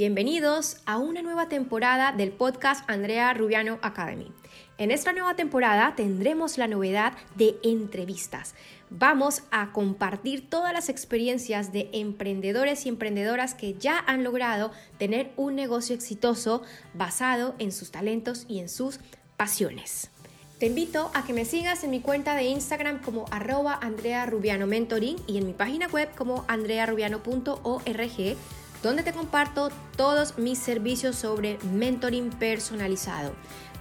Bienvenidos a una nueva temporada del podcast Andrea Rubiano Academy. En esta nueva temporada tendremos la novedad de entrevistas. Vamos a compartir todas las experiencias de emprendedores y emprendedoras que ya han logrado tener un negocio exitoso basado en sus talentos y en sus pasiones. Te invito a que me sigas en mi cuenta de Instagram como arroba Andrea Rubiano Mentoring y en mi página web como andrearubiano.org donde te comparto todos mis servicios sobre mentoring personalizado.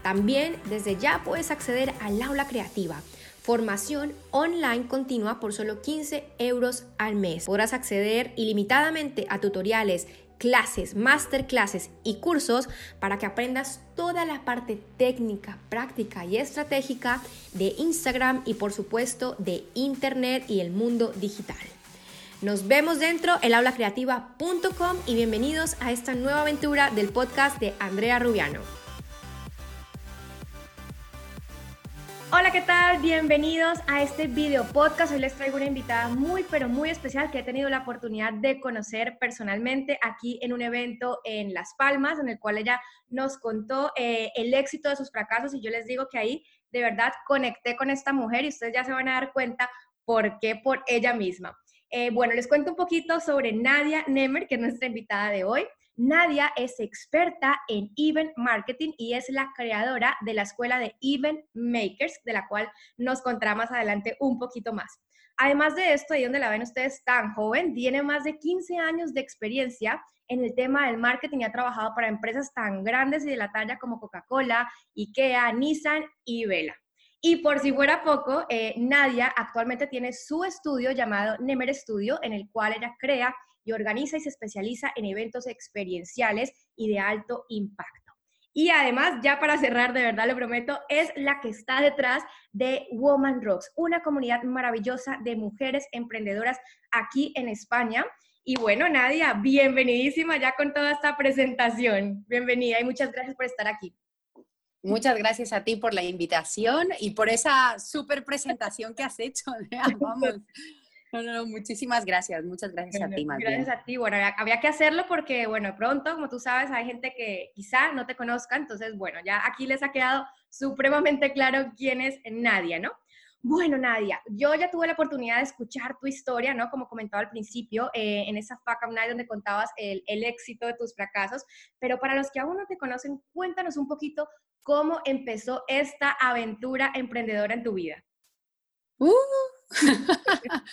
También desde ya puedes acceder al aula creativa. Formación online continua por solo 15 euros al mes. Podrás acceder ilimitadamente a tutoriales, clases, masterclasses y cursos para que aprendas toda la parte técnica, práctica y estratégica de Instagram y por supuesto de Internet y el mundo digital. Nos vemos dentro el aulacreativa.com y bienvenidos a esta nueva aventura del podcast de Andrea Rubiano. Hola, ¿qué tal? Bienvenidos a este video podcast. Hoy les traigo una invitada muy, pero muy especial que he tenido la oportunidad de conocer personalmente aquí en un evento en Las Palmas, en el cual ella nos contó eh, el éxito de sus fracasos y yo les digo que ahí de verdad conecté con esta mujer y ustedes ya se van a dar cuenta por qué por ella misma. Eh, bueno, les cuento un poquito sobre Nadia Nemer, que es nuestra invitada de hoy. Nadia es experta en event marketing y es la creadora de la escuela de Event Makers, de la cual nos contará más adelante un poquito más. Además de esto, ahí donde la ven ustedes tan joven, tiene más de 15 años de experiencia en el tema del marketing y ha trabajado para empresas tan grandes y de la talla como Coca-Cola, IKEA, Nissan y Vela. Y por si fuera poco, eh, Nadia actualmente tiene su estudio llamado Nemer Studio, en el cual ella crea y organiza y se especializa en eventos experienciales y de alto impacto. Y además, ya para cerrar, de verdad lo prometo, es la que está detrás de Woman Rocks, una comunidad maravillosa de mujeres emprendedoras aquí en España. Y bueno, Nadia, bienvenidísima ya con toda esta presentación. Bienvenida y muchas gracias por estar aquí. Muchas gracias a ti por la invitación y por esa súper presentación que has hecho. Vamos. No, no, muchísimas gracias, muchas gracias a ti, más Gracias a ti. Bueno, había que hacerlo porque, bueno, pronto, como tú sabes, hay gente que quizá no te conozca, entonces, bueno, ya aquí les ha quedado supremamente claro quién es Nadia, ¿no? Bueno, Nadia, yo ya tuve la oportunidad de escuchar tu historia, ¿no? Como comentaba al principio, eh, en esa Fuck Up Night donde contabas el, el, éxito de tus fracasos, pero para los que aún no te conocen, cuéntanos un poquito cómo empezó esta aventura emprendedora en tu vida. Uh.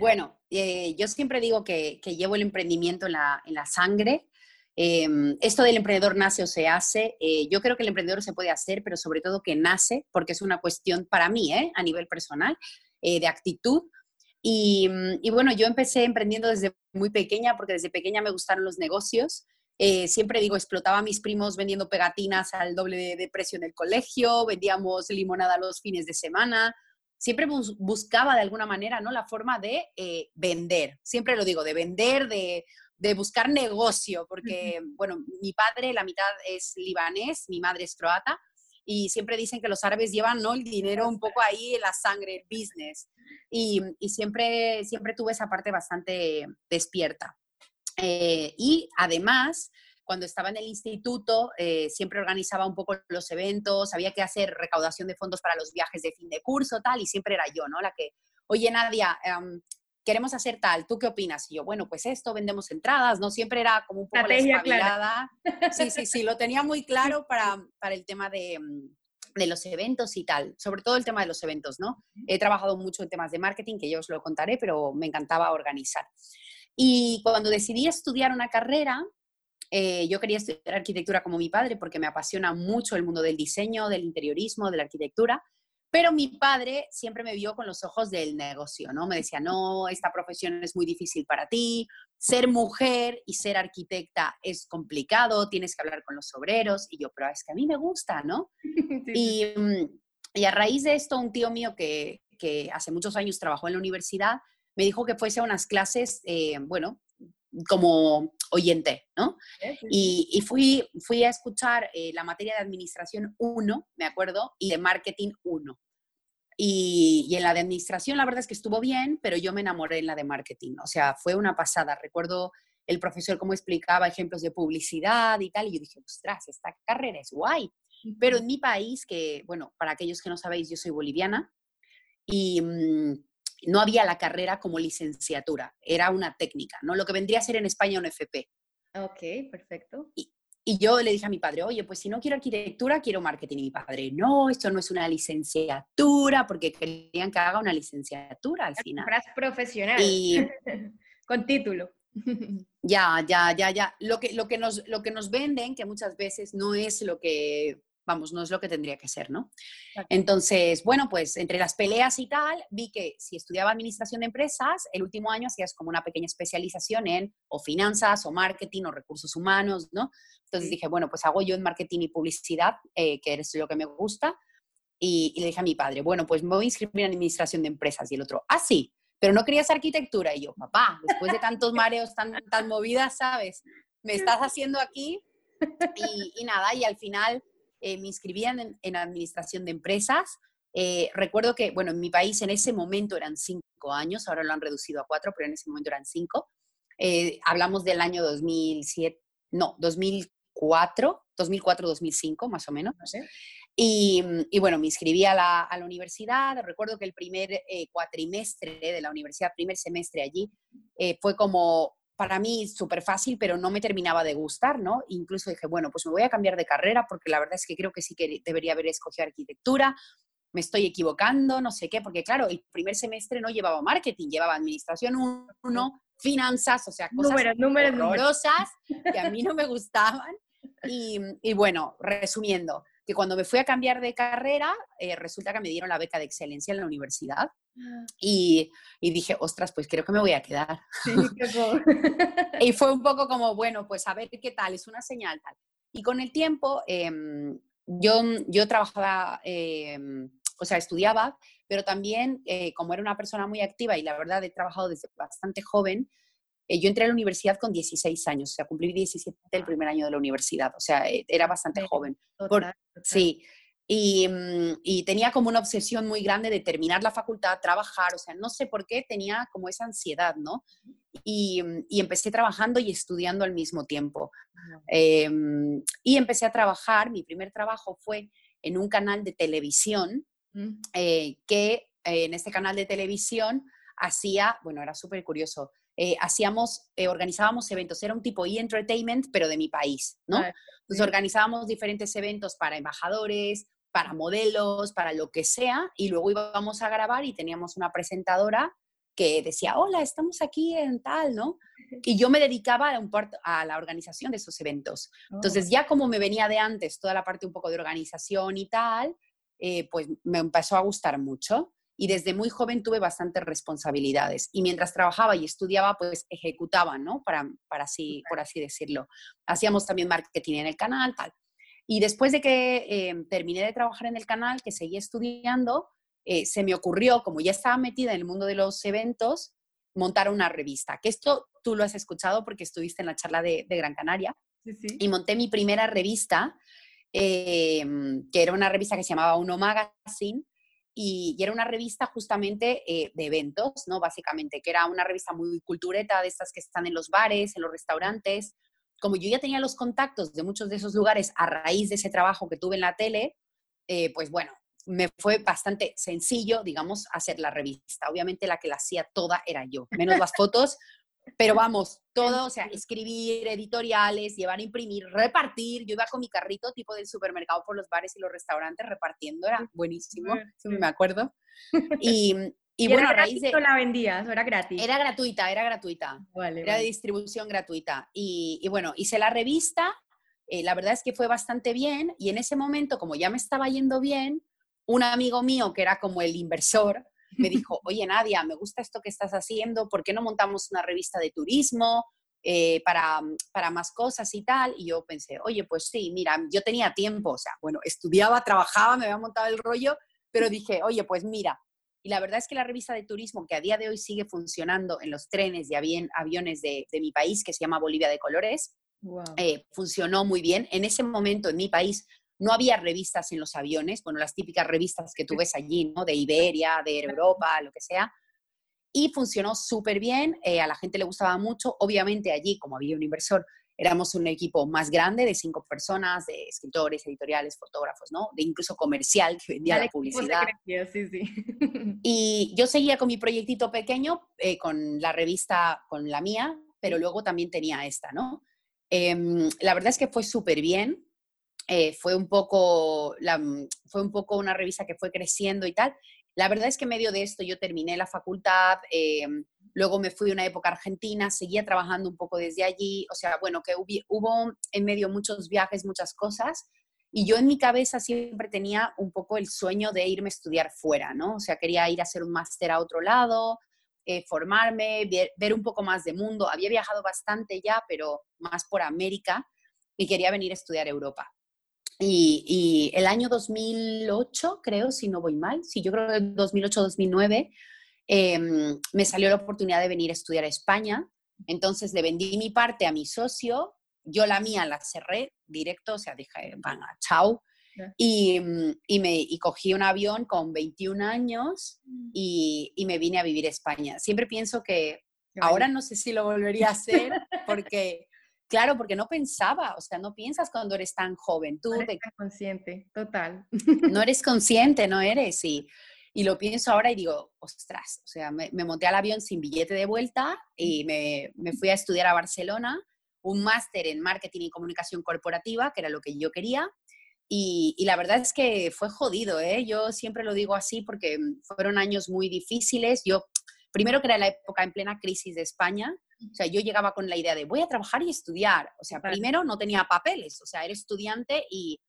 bueno, eh, yo siempre digo que, llevo el emprendimiento en la, sangre. Em, esto del emprendedor nace o se hace. Eh, yo creo que el emprendedor se puede hacer, pero sobre todo que nace, porque es una cuestión para mí, ¿eh? a nivel personal, de actitud. Y, y, bueno, yo empecé emprendiendo desde muy pequeña, porque desde pequeña me gustaron los negocios. Eh, siempre digo, explotaba a mis primos vendiendo pegatinas al doble de, precio en el colegio, vendíamos limonada los fines de semana. Siempre buscaba de alguna manera ¿no? la forma de eh, vender. Siempre lo digo, de vender, de, de buscar negocio, porque, bueno, mi padre, la mitad es libanés, mi madre es croata, y siempre dicen que los árabes llevan ¿no? el dinero un poco ahí en la sangre, el business. Y, y siempre, siempre tuve esa parte bastante despierta. Eh, y además, cuando estaba en el instituto, eh, siempre organizaba un poco los eventos, había que hacer recaudación de fondos para los viajes de fin de curso, tal, y siempre era yo, ¿no? La que, oye, Nadia, em, queremos hacer tal, ¿tú qué opinas? Y yo, bueno, pues esto, vendemos entradas, ¿no? Siempre era como un poco la espabilada. Sí, sí, sí, lo tenía muy claro para, para el tema de, mm, de los eventos y tal, sobre todo el tema de los eventos, ¿no? He trabajado mucho en temas de marketing, que yo os lo contaré, pero me encantaba organizar. Y cuando decidí estudiar una carrera, eh, yo quería estudiar arquitectura como mi padre porque me apasiona mucho el mundo del diseño, del interiorismo, de la arquitectura, pero mi padre siempre me vio con los ojos del negocio, ¿no? Me decía, no, esta profesión es muy difícil para ti, ser mujer y ser arquitecta es complicado, tienes que hablar con los obreros, y yo, pero es que a mí me gusta, ¿no? Y, mm, y, a raíz de esto, un tío mío que, que hace muchos años trabajó en la universidad, me dijo que fuese a unas clases, eh, bueno, como oyente, ¿no? Y, fui, fui a escuchar eh, la materia de administración 1, me acuerdo, y de marketing 1. Y, y, en la de administración la verdad es que estuvo bien, pero yo me enamoré en la de marketing. O sea, fue una pasada. Recuerdo el profesor como explicaba ejemplos de publicidad y tal, y yo dije, ostras, esta carrera es guay. Pero en mi país, que, bueno, para aquellos que no sabéis, yo soy boliviana, y mm, no había la carrera como licenciatura, era una técnica, ¿no? Lo que vendría a ser en España un FP. Ok, perfecto. Y, y yo le dije a mi padre, oye, pues si no quiero arquitectura, quiero marketing. Y mi padre, no, esto no es una licenciatura, porque querían que haga una licenciatura al final. profesional. Y, Con título. Ya, ya, ya, ya. Lo que, lo, que nos, lo que nos venden, que muchas veces no es lo que vamos, no es lo que tendría que ser, ¿no? Entonces, bueno, pues entre las peleas y tal, vi que si estudiaba administración de empresas, el último año hacías como una pequeña especialización en o finanzas o marketing o recursos humanos, ¿no? Entonces dije, bueno, pues hago yo en marketing y publicidad, eh, que es lo que me gusta, y, le dije a mi padre, bueno, pues me voy a inscribir en administración de empresas, y el otro, ah, sí, pero no querías arquitectura, y yo, papá, después de tantos mareos, tan, tan movidas, ¿sabes? Me estás haciendo aquí, y, y nada, y al final eh, me inscribían en, administración de empresas. Eh, recuerdo que, bueno, en mi país en ese momento eran cinco años, ahora lo han reducido a cuatro, pero en ese momento eran cinco. Eh, hablamos del año 2007, no, 2004, 2004-2005 más o menos. Y, y, bueno, me inscribí a la, a la universidad. Recuerdo que el primer cuatrimestre de la universidad, primer semestre allí, fue como para mí súper fácil, pero no me terminaba de gustar, ¿no? Incluso dije, bueno, pues me voy a cambiar de carrera porque la verdad es que creo que sí que debería haber escogido arquitectura, me estoy equivocando, no sé qué, porque claro, el primer semestre no llevaba marketing, llevaba administración 1, finanzas, o sea, cosas números, números, horrorosas que a mí no me gustaban. Y, y bueno, resumiendo, que cuando me fui a cambiar de carrera, eh, resulta que me dieron la beca de excelencia en la universidad. Ah. Y, y, dije, ostras, pues creo que me voy a quedar. Sí, y fue un poco como, bueno, pues a ver qué tal, es una señal tal. Y con el tiempo, em, yo, yo trabajaba, em, o sea, estudiaba, pero también eh, como era una persona muy activa y la verdad he trabajado desde bastante joven, eh, yo entré a la universidad con 16 años, o sea, cumplí 17 el primer año de la universidad, o sea, eh, era bastante joven. Sí, y, mm, y, tenía como una obsesión muy grande de terminar la facultad, trabajar, o sea, no sé por qué tenía como esa ansiedad, ¿no? Y, mm, y empecé trabajando y estudiando al mismo tiempo. Em, y empecé a trabajar, mi primer trabajo fue en un canal de televisión, eh, que en este canal de televisión hacía, bueno, era súper curioso, eh, hacíamos, eh, organizábamos eventos, era un tipo e-entertainment, pero de mi país, ¿no? Ah, Entonces organizábamos diferentes eventos para embajadores, para modelos, para lo que sea, y luego íbamos a grabar y teníamos una presentadora que decía, hola, estamos aquí en tal, ¿no? Y yo me dedicaba a, un a la organización de esos eventos. Entonces, oh. ya como me venía de antes toda la parte un poco de organización y tal, eh, pues me empezó a gustar mucho y desde muy joven tuve bastantes responsabilidades y mientras trabajaba y estudiaba pues ejecutaba, ¿no? Para, para así, por así decirlo. Hacíamos también marketing en el canal, tal. Y después de que eh, terminé de trabajar en el canal, que seguí estudiando, eh, se me ocurrió, como ya estaba metida en el mundo de los eventos, montar una revista. Que esto tú lo has escuchado porque estuviste en la charla de, Gran Canaria. Sí, sí. Y monté mi primera revista, eh, que era una revista que se llamaba Uno Magazine, y, era una revista justamente eh, de eventos, ¿no? Básicamente, que era una revista muy cultureta, de estas que están en los bares, en los restaurantes. Como yo ya tenía los contactos de muchos de esos lugares a raíz de ese trabajo que tuve en la tele, eh, pues bueno, me fue bastante sencillo, digamos, hacer la revista. Obviamente la que la hacía toda era yo, menos las fotos, pero vamos, todo, o sea, escribir editoriales, llevar a imprimir, repartir. Yo iba con mi carrito tipo del supermercado por los bares y los restaurantes repartiendo, era buenísimo, si me acuerdo. Y, y, bueno, a raíz de... la vendías? ¿Era gratis? Era gratuita, era gratuita. era de distribución gratuita. Y, y, bueno, hice la revista, eh, la verdad es que fue bastante bien y en ese momento, como ya me estaba yendo bien, un amigo mío que era como el inversor, me dijo, oye Nadia, me gusta esto que estás haciendo, ¿por qué no montamos una revista de turismo eh, para, para más cosas y tal? Y yo pensé, oye, pues sí, mira, yo tenía tiempo, o sea, bueno, estudiaba, trabajaba, me había montado el rollo, pero dije, oye, pues mira, y la verdad es que la revista de turismo, que a día de hoy sigue funcionando en los trenes y aviones de, de mi país, que se llama Bolivia de Colores, eh, funcionó muy bien. En ese momento en mi país no había revistas en los aviones, bueno, las típicas revistas que tú ves allí, ¿no? De Iberia, de Europa, lo que sea. y funcionó súper bien, eh, a la gente le gustaba mucho, obviamente allí, como había un inversor, éramos un equipo más grande de cinco personas, de escritores, editoriales, fotógrafos, ¿no? De incluso comercial que vendía la publicidad. sí, sí. Y yo seguía con mi proyectito pequeño, eh, con la revista, con la mía, pero luego también tenía esta, ¿no? Em, la verdad es que fue súper bien. Eh, fue, un poco la, fue un poco una revista que fue creciendo y tal. La verdad es que en medio de esto yo terminé la facultad, em, luego me fui una época Argentina, seguía trabajando un poco desde allí, o sea, bueno, que hubo en medio muchos viajes, muchas cosas, y yo en mi cabeza siempre tenía un poco el sueño de irme a estudiar fuera, ¿no? O sea, quería ir a hacer un máster a otro lado, eh, formarme, ver, un poco más de mundo. Había viajado bastante ya, pero más por América, y quería venir a estudiar Europa. Y, el año 2008, creo, si no voy mal, sí, yo creo que 2008-2009, em, me salió la oportunidad de venir a estudiar a España. Entonces le vendí mi parte a mi socio, yo la mía la cerré directo, o sea, dije, van a chao. Y, y, me, y cogí un avión con 21 años mm. y, y, me vine a vivir a España. Siempre pienso que ahora no sé si lo volvería a hacer porque Claro, porque no pensaba, o sea, no piensas cuando eres tan joven. Tú no eres consciente, total. No eres consciente, no eres. Y, y lo pienso ahora y digo, ostras, o sea, me, monté al avión sin billete de vuelta y me, me fui a estudiar a Barcelona, un máster en marketing y comunicación corporativa, que era lo que yo quería. Y, y, la verdad es que fue jodido, ¿eh? Yo siempre lo digo así porque fueron años muy difíciles. Yo, primero que era la época en plena crisis de España, o sea, yo llegaba con la idea de voy a trabajar y estudiar. O sea, primero no tenía papeles, o sea, era estudiante y,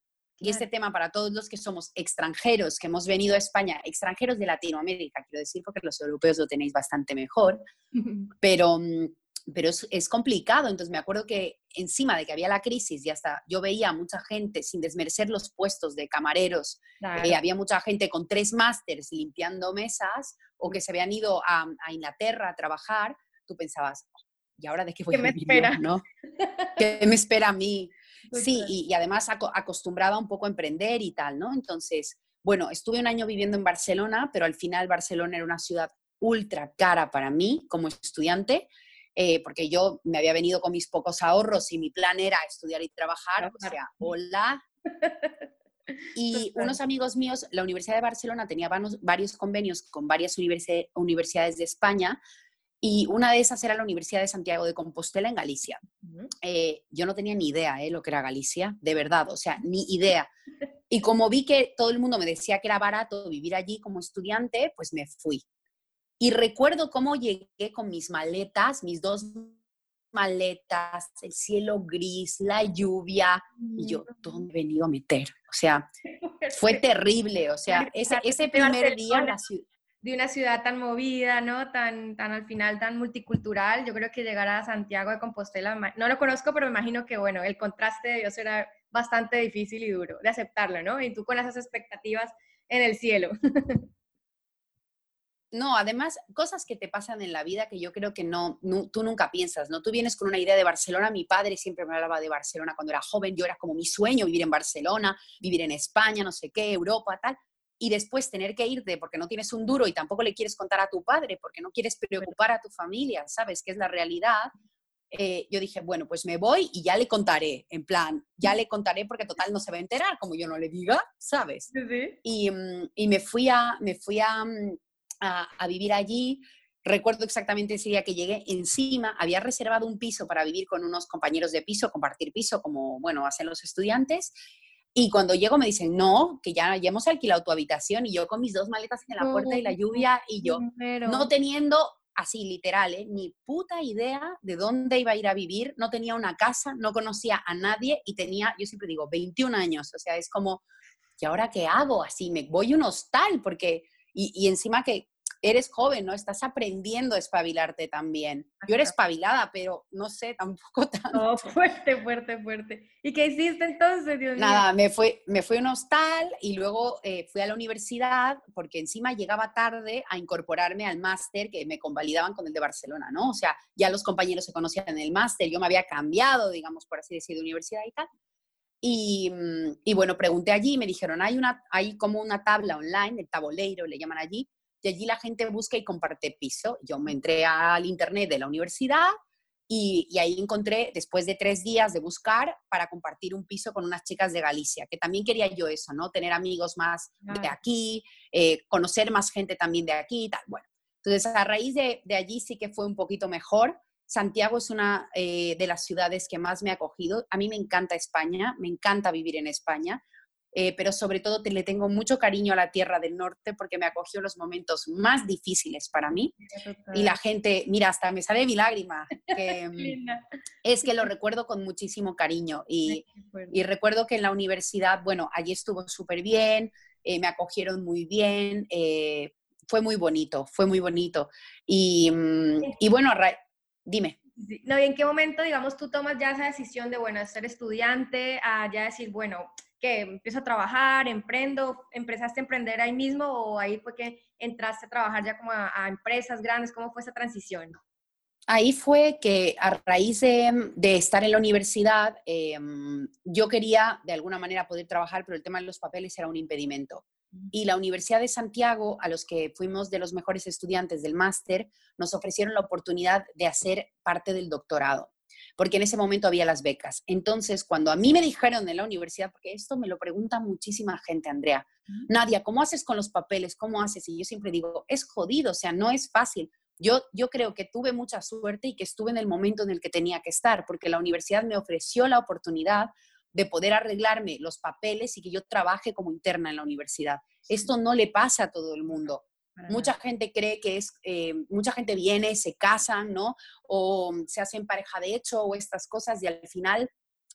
y este tema para todos los que somos extranjeros, que hemos venido a España, extranjeros de Latinoamérica, quiero decir, porque los europeos lo tenéis bastante mejor, pero, mm, pero es, es, complicado. Entonces me acuerdo que encima de que había la crisis y hasta yo veía a mucha gente, sin desmerecer los puestos de camareros, eh, había mucha gente con tres másters limpiando mesas o que se habían ido a, a Inglaterra a trabajar, tú pensabas, ¿y ahora de qué voy ¿Qué me espera? ¿no? ¿Qué me espera a mí? Sí, y, además acostumbrada un poco a emprender y tal, ¿no? Entonces, bueno, estuve un año viviendo en Barcelona, pero al final Barcelona era una ciudad ultra cara para mí como estudiante, eh, porque yo me había venido con mis pocos ahorros y mi plan era estudiar y trabajar, o sea, hola. Y unos amigos míos, la Universidad de Barcelona tenía varios convenios con varias universidades de España y una de esas era la Universidad de Santiago de Compostela en Galicia. Eh, yo no tenía ni idea de eh, lo que era Galicia, de verdad, o sea, ni idea. Y como vi que todo el mundo me decía que era barato vivir allí como estudiante, pues me fui. Y recuerdo cómo llegué con mis maletas, mis dos maletas, el cielo gris, la lluvia, y yo, ¿dónde he venido a meter? O sea, fue terrible, o sea, ese, ese primer día en la ciudad de una ciudad tan movida, ¿no? Tan, tan al final tan multicultural. Yo creo que llegar a Santiago de Compostela, no lo conozco, pero me imagino que, bueno, el contraste de Dios era bastante difícil y duro de aceptarlo, ¿no? Y tú con esas expectativas en el cielo. No, además, cosas que te pasan en la vida que yo creo que no, tú nunca piensas, ¿no? Tú vienes con una idea de Barcelona, mi padre siempre me hablaba de Barcelona cuando era joven, yo era como mi sueño vivir en Barcelona, vivir en España, no sé qué, Europa, tal, y después tener que irte porque no tienes un duro y tampoco le quieres contar a tu padre porque no quieres preocupar a tu familia, ¿sabes? Que es la realidad. Eh, yo dije, bueno, pues me voy y ya le contaré, en plan, ya le contaré porque total no se va a enterar, como yo no le diga, ¿sabes? Y, mm, y, me fui, a, me fui mm, a, a, vivir allí. Recuerdo exactamente ese día que llegué, encima había reservado un piso para vivir con unos compañeros de piso, compartir piso, como, bueno, hacen los estudiantes, y cuando llego me dicen, no, que ya, ya hemos alquilado tu habitación y yo con mis dos maletas en la puerta y la lluvia y yo no teniendo, así literal, ¿eh? ni puta idea de dónde iba a ir a vivir, no tenía una casa, no conocía a nadie y tenía, yo siempre digo, 21 años, o sea, es como, ¿y ahora qué hago? Así, me voy a un hostal porque, y, y encima que eres joven, ¿no? Estás aprendiendo a espabilarte también. Yo era espabilada, pero no sé, tampoco tan... Oh, fuerte, fuerte, fuerte. ¿Y qué hiciste entonces, Dios mío? Nada, me fui, me fui a un hostal y luego eh, fui a la universidad porque encima llegaba tarde a incorporarme al máster que me convalidaban con el de Barcelona, ¿no? O sea, ya los compañeros se conocían en el máster, yo me había cambiado, digamos, por así decir, de universidad y tal. Y, mm, y, bueno, pregunté allí y me dijeron, hay, una, hay como una tabla online, el tabuleiro le llaman allí, y allí la gente busca y comparte piso. Yo me entré al internet de la universidad y, ahí encontré, después de tres días de buscar, para compartir un piso con unas chicas de Galicia, que también quería yo eso, ¿no? Tener amigos más de aquí, eh, conocer más gente también de aquí y tal. Bueno, entonces a raíz de, de allí sí que fue un poquito mejor. Santiago es una eh, de las ciudades que más me ha acogido. A mí me encanta España, me encanta vivir en España. Eh, pero sobre todo le tengo mucho cariño a la Tierra del Norte porque me acogió los momentos más difíciles para mí. Y la gente, mira, hasta me sale mi lágrima, que mm, es que lo recuerdo con muchísimo cariño. Y, y, recuerdo que en la universidad, bueno, allí estuvo súper bien, eh, me acogieron muy bien, eh, fue muy bonito, fue muy bonito. Y, mm, y bueno, dime. No, ¿y en qué momento, digamos, tú tomas ya esa decisión de, bueno, ser estudiante, a ya decir, bueno, que empiezo a trabajar, emprendo, empezaste a emprender ahí mismo o ahí fue que entraste a trabajar ya como a, empresas grandes? ¿Cómo fue esa transición? Ahí fue que a raíz de, estar en la universidad, em, yo quería de alguna manera poder trabajar, pero el tema de los papeles era un impedimento. Y la Universidad de Santiago, a los que fuimos de los mejores estudiantes del máster, nos ofrecieron la oportunidad de hacer parte del doctorado porque en ese momento había las becas. Entonces, cuando a mí me dijeron en la universidad, porque esto me lo pregunta muchísima gente, Andrea, Nadia, ¿cómo haces con los papeles? ¿Cómo haces? Y yo siempre digo, es jodido, o sea, no es fácil. Yo, yo creo que tuve mucha suerte y que estuve en el momento en el que tenía que estar, porque la universidad me ofreció la oportunidad de poder arreglarme los papeles y que yo trabaje como interna en la universidad. Esto no le pasa a todo el mundo. Mucha gente cree que es, eh, mucha gente viene, se casan, ¿no? O se hacen pareja de hecho o estas cosas y al final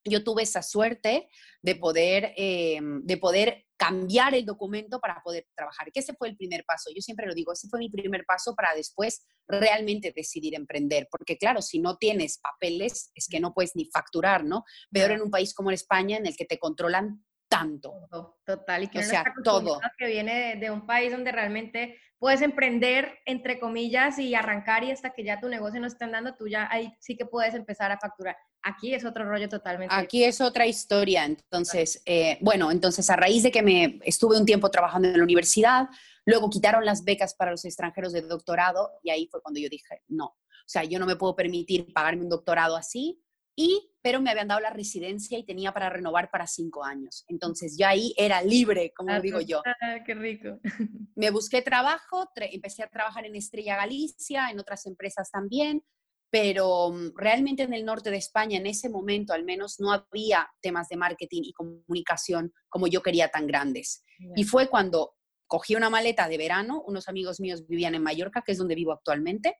yo tuve esa suerte de poder, eh, de poder cambiar el documento para poder trabajar, que ese fue el primer paso. Yo siempre lo digo, ese fue mi primer paso para después realmente decidir emprender, porque claro, si no tienes papeles, es que no puedes ni facturar, ¿no? Peor en un país como España, en el que te controlan tanto. Total, y que o sea, todo. Que viene de, un país donde realmente puedes emprender, entre comillas, y arrancar y hasta que ya tu negocio no esté andando, tú ya ahí sí que puedes empezar a facturar. Aquí es otro rollo totalmente. Aquí es otra historia. Entonces, eh, bueno, entonces a raíz de que me estuve un tiempo trabajando en la universidad, luego quitaron las becas para los extranjeros de doctorado y ahí fue cuando yo dije, no, o sea, yo no me puedo permitir pagarme un doctorado así, y, pero me habían dado la residencia y tenía para renovar para cinco años. Entonces yo ahí era libre, como ah, digo yo. Ah, qué rico. Me busqué trabajo, empecé a trabajar en Estrella Galicia, en otras empresas también, pero mm, realmente en el norte de España en ese momento al menos no había temas de marketing y comunicación como yo quería tan grandes. Y fue cuando cogí una maleta de verano, unos amigos míos vivían en Mallorca, que es donde vivo actualmente,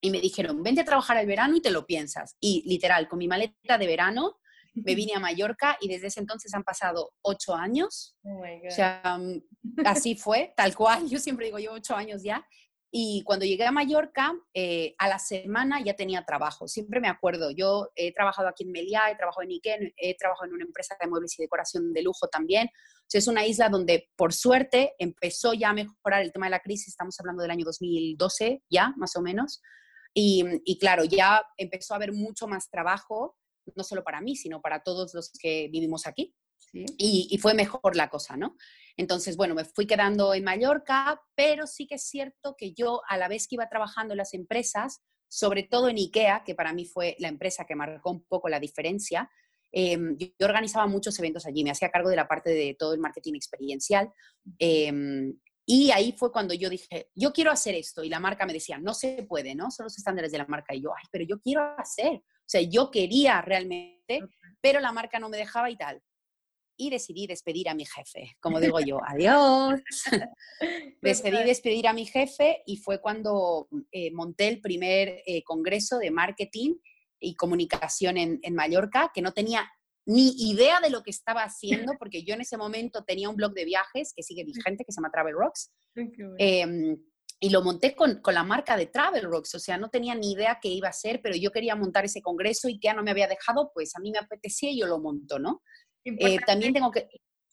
y me dijeron, vente a trabajar al verano y te lo piensas. Y literal, con mi maleta de verano, me vine a Mallorca y desde ese entonces han pasado ocho años. Oh o sea, mm, así fue, tal cual. Yo siempre digo, yo ocho años ya. Y cuando llegué a Mallorca, eh, a la semana ya tenía trabajo. Siempre me acuerdo, yo he trabajado aquí en Meliá, he trabajado en Ikea, he trabajado en una empresa de muebles y decoración de lujo también. O sea, es una isla donde, por suerte, empezó ya a mejorar el tema de la crisis. Estamos hablando del año 2012 ya, más o menos. Y, claro, ya empezó a haber mucho más trabajo, no solo para mí, sino para todos los que vivimos aquí. Y, fue mejor la cosa, ¿no? Entonces, bueno, me fui quedando en Mallorca, pero sí que es cierto que yo, a la vez que iba trabajando en las empresas, sobre todo en IKEA, que para mí fue la empresa que marcó un poco la diferencia, em, yo, organizaba muchos eventos allí, me hacía cargo de la parte de todo el marketing experiencial. Y ahí fue cuando yo dije, yo quiero hacer esto. Y la marca me decía, no se puede, ¿no? Son los estándares de la marca. Y yo, ay, pero yo quiero hacer. O sea, yo quería realmente, pero la marca no me dejaba y tal. Y decidí despedir a mi jefe, como digo yo, adiós. decidí despedir a mi jefe y fue cuando eh, monté el primer eh, congreso de marketing y comunicación en, en Mallorca, que no tenía ni idea de lo que estaba haciendo, porque yo en ese momento tenía un blog de viajes que sigue vigente, que se llama Travel Rocks, em, y lo monté con, con, la marca de Travel Rocks, o sea, no tenía ni idea qué iba a hacer, pero yo quería montar ese congreso y que ya no me había dejado, pues a mí me apetecía y yo lo monto, ¿no? Eh, también tengo que...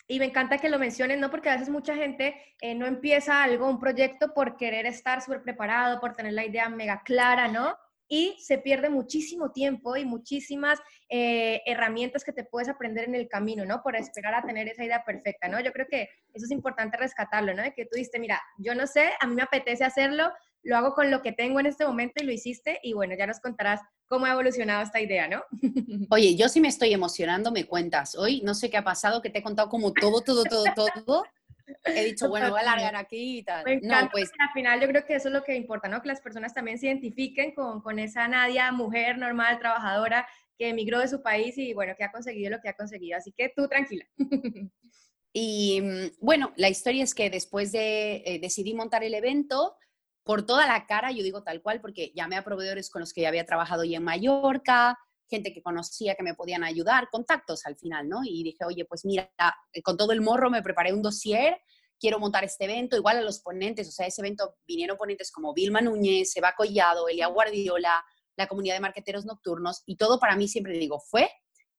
Y me encanta que lo menciones, ¿no? Porque a veces mucha gente eh, no empieza algo, un proyecto, por querer estar súper preparado, por tener la idea mega clara, ¿no? Y se pierde muchísimo tiempo y muchísimas eh, herramientas que te puedes aprender en el camino, ¿no? Por esperar a tener esa idea perfecta, ¿no? Yo creo que eso es importante rescatarlo, ¿no? Que tú dijiste, mira, yo no sé, a mí me apetece hacerlo, lo hago con lo que tengo en este momento y lo hiciste y bueno, ya nos contarás cómo ha evolucionado esta idea, ¿no? Oye, yo sí me estoy emocionando, me cuentas. Hoy no sé qué ha pasado, que te he contado como todo, todo, todo, todo. He dicho, bueno, voy a alargar aquí y tal. no, pues al final yo creo que eso es lo que importa, ¿no? Que las personas también se identifiquen con, con esa Nadia, mujer normal, trabajadora, que emigró de su país y bueno, que ha conseguido lo que ha conseguido. Así que tú tranquila. Y mm, bueno, la historia es que después de eh, decidí montar el evento, por toda la cara, yo digo tal cual, porque llamé a proveedores con los que ya había trabajado y en Mallorca, gente que conocía que me podían ayudar, contactos al final, ¿no? Y dije, oye, pues mira, eh, con todo el morro me preparé un dossier, quiero montar este evento, igual a los ponentes, o sea, ese evento vinieron ponentes como Vilma Núñez, Eva Collado, Elia Guardiola, la comunidad de marqueteros nocturnos, y todo para mí siempre digo, fue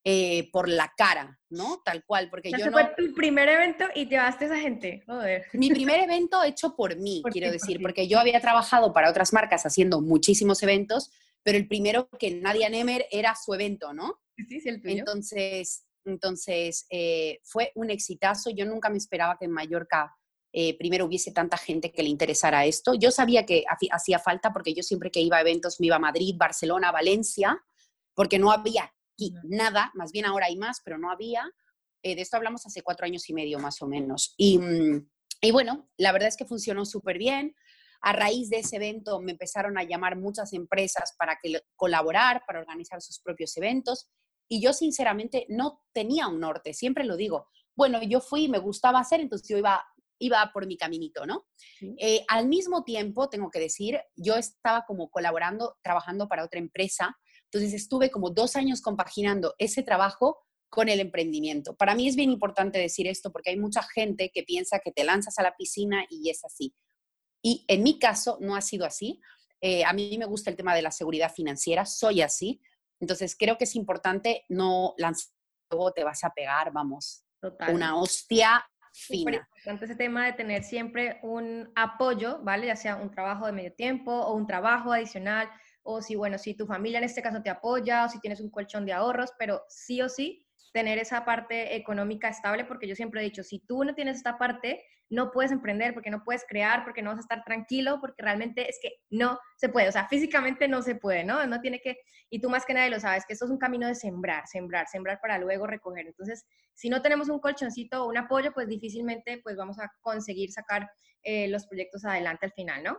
eh, por la cara, ¿no? Tal cual, porque yo no... fue tu primer evento y te llevaste a esa gente, joder. Mi primer evento hecho por mí, quiero decir, porque yo había trabajado para otras marcas haciendo muchísimos eventos, pero el primero que Nadia Nemer era su evento, ¿no? Sí, sí, el tuyo. Entonces, entonces eh, fue un exitazo. Yo nunca me esperaba que en Mallorca eh, primero hubiese tanta gente que le interesara esto. Yo sabía que hacía falta porque yo siempre que iba a eventos me iba a Madrid, Barcelona, Valencia, porque no había nada, más bien ahora hay más, pero no había. Eh, de esto hablamos hace cuatro años y medio más o menos. Y, mm, y bueno, la verdad es que funcionó súper bien. A raíz de ese evento me empezaron a llamar muchas empresas para que, colaborar, para organizar sus propios eventos. Y yo sinceramente no tenía un norte, siempre lo digo. Bueno, yo fui, me gustaba hacer, entonces yo iba, iba por mi caminito, ¿no? Eh, al mismo tiempo, tengo que decir, yo estaba como colaborando, trabajando para otra empresa entonces estuve como dos años compaginando ese trabajo con el emprendimiento. Para mí es bien importante decir esto porque hay mucha gente que piensa que te lanzas a la piscina y es así. Y en mi caso no ha sido así. Eh, a mí me gusta el tema de la seguridad financiera, soy así. Entonces creo que es importante no lanzar, luego te vas a pegar, vamos, una hostia fina. Es importante ese tema de tener siempre un apoyo, ¿vale? Ya sea un trabajo de medio tiempo o un trabajo adicional o si, bueno, si tu familia en este caso te apoya, o si tienes un colchón de ahorros, pero sí o sí tener esa parte económica estable, porque yo siempre he dicho, si tú no tienes esta parte, no puedes emprender, porque no puedes crear, porque no vas a estar tranquilo, porque realmente es que no se puede, o sea, físicamente no se puede, ¿no? No tiene que, y tú más que nadie lo sabes, que esto es un camino de sembrar, sembrar, sembrar para luego recoger. Entonces, si no tenemos un colchoncito o un apoyo, pues difícilmente pues vamos a conseguir sacar eh, los proyectos adelante al final, ¿no?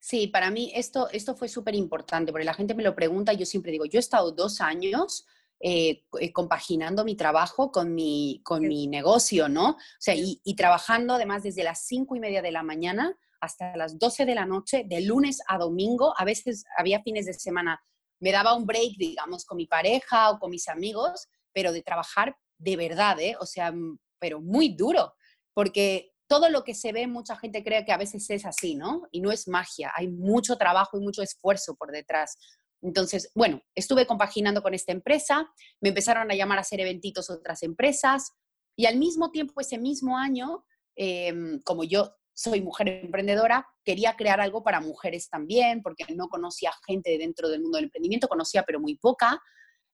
Sí, para mí esto, esto fue súper importante, porque la gente me lo pregunta y yo siempre digo, yo he estado dos años eh, eh, compaginando mi trabajo con mi, con mi negocio, ¿no? O sea, y, trabajando además desde las cinco y media de la mañana hasta las doce de la noche, de lunes a domingo, a veces había fines de semana, me daba un break, digamos, con mi pareja o con mis amigos, pero de trabajar de verdad, ¿eh? O sea, pero muy duro, porque todo lo que se ve, mucha gente cree que a veces es así, ¿no? Y no es magia, hay mucho trabajo y mucho esfuerzo por detrás. Entonces, bueno, estuve compaginando con esta empresa, me empezaron a llamar a hacer eventitos otras empresas y al mismo tiempo, ese mismo año, em, como yo soy mujer emprendedora, quería crear algo para mujeres también, porque no conocía gente dentro del mundo del emprendimiento, conocía pero muy poca,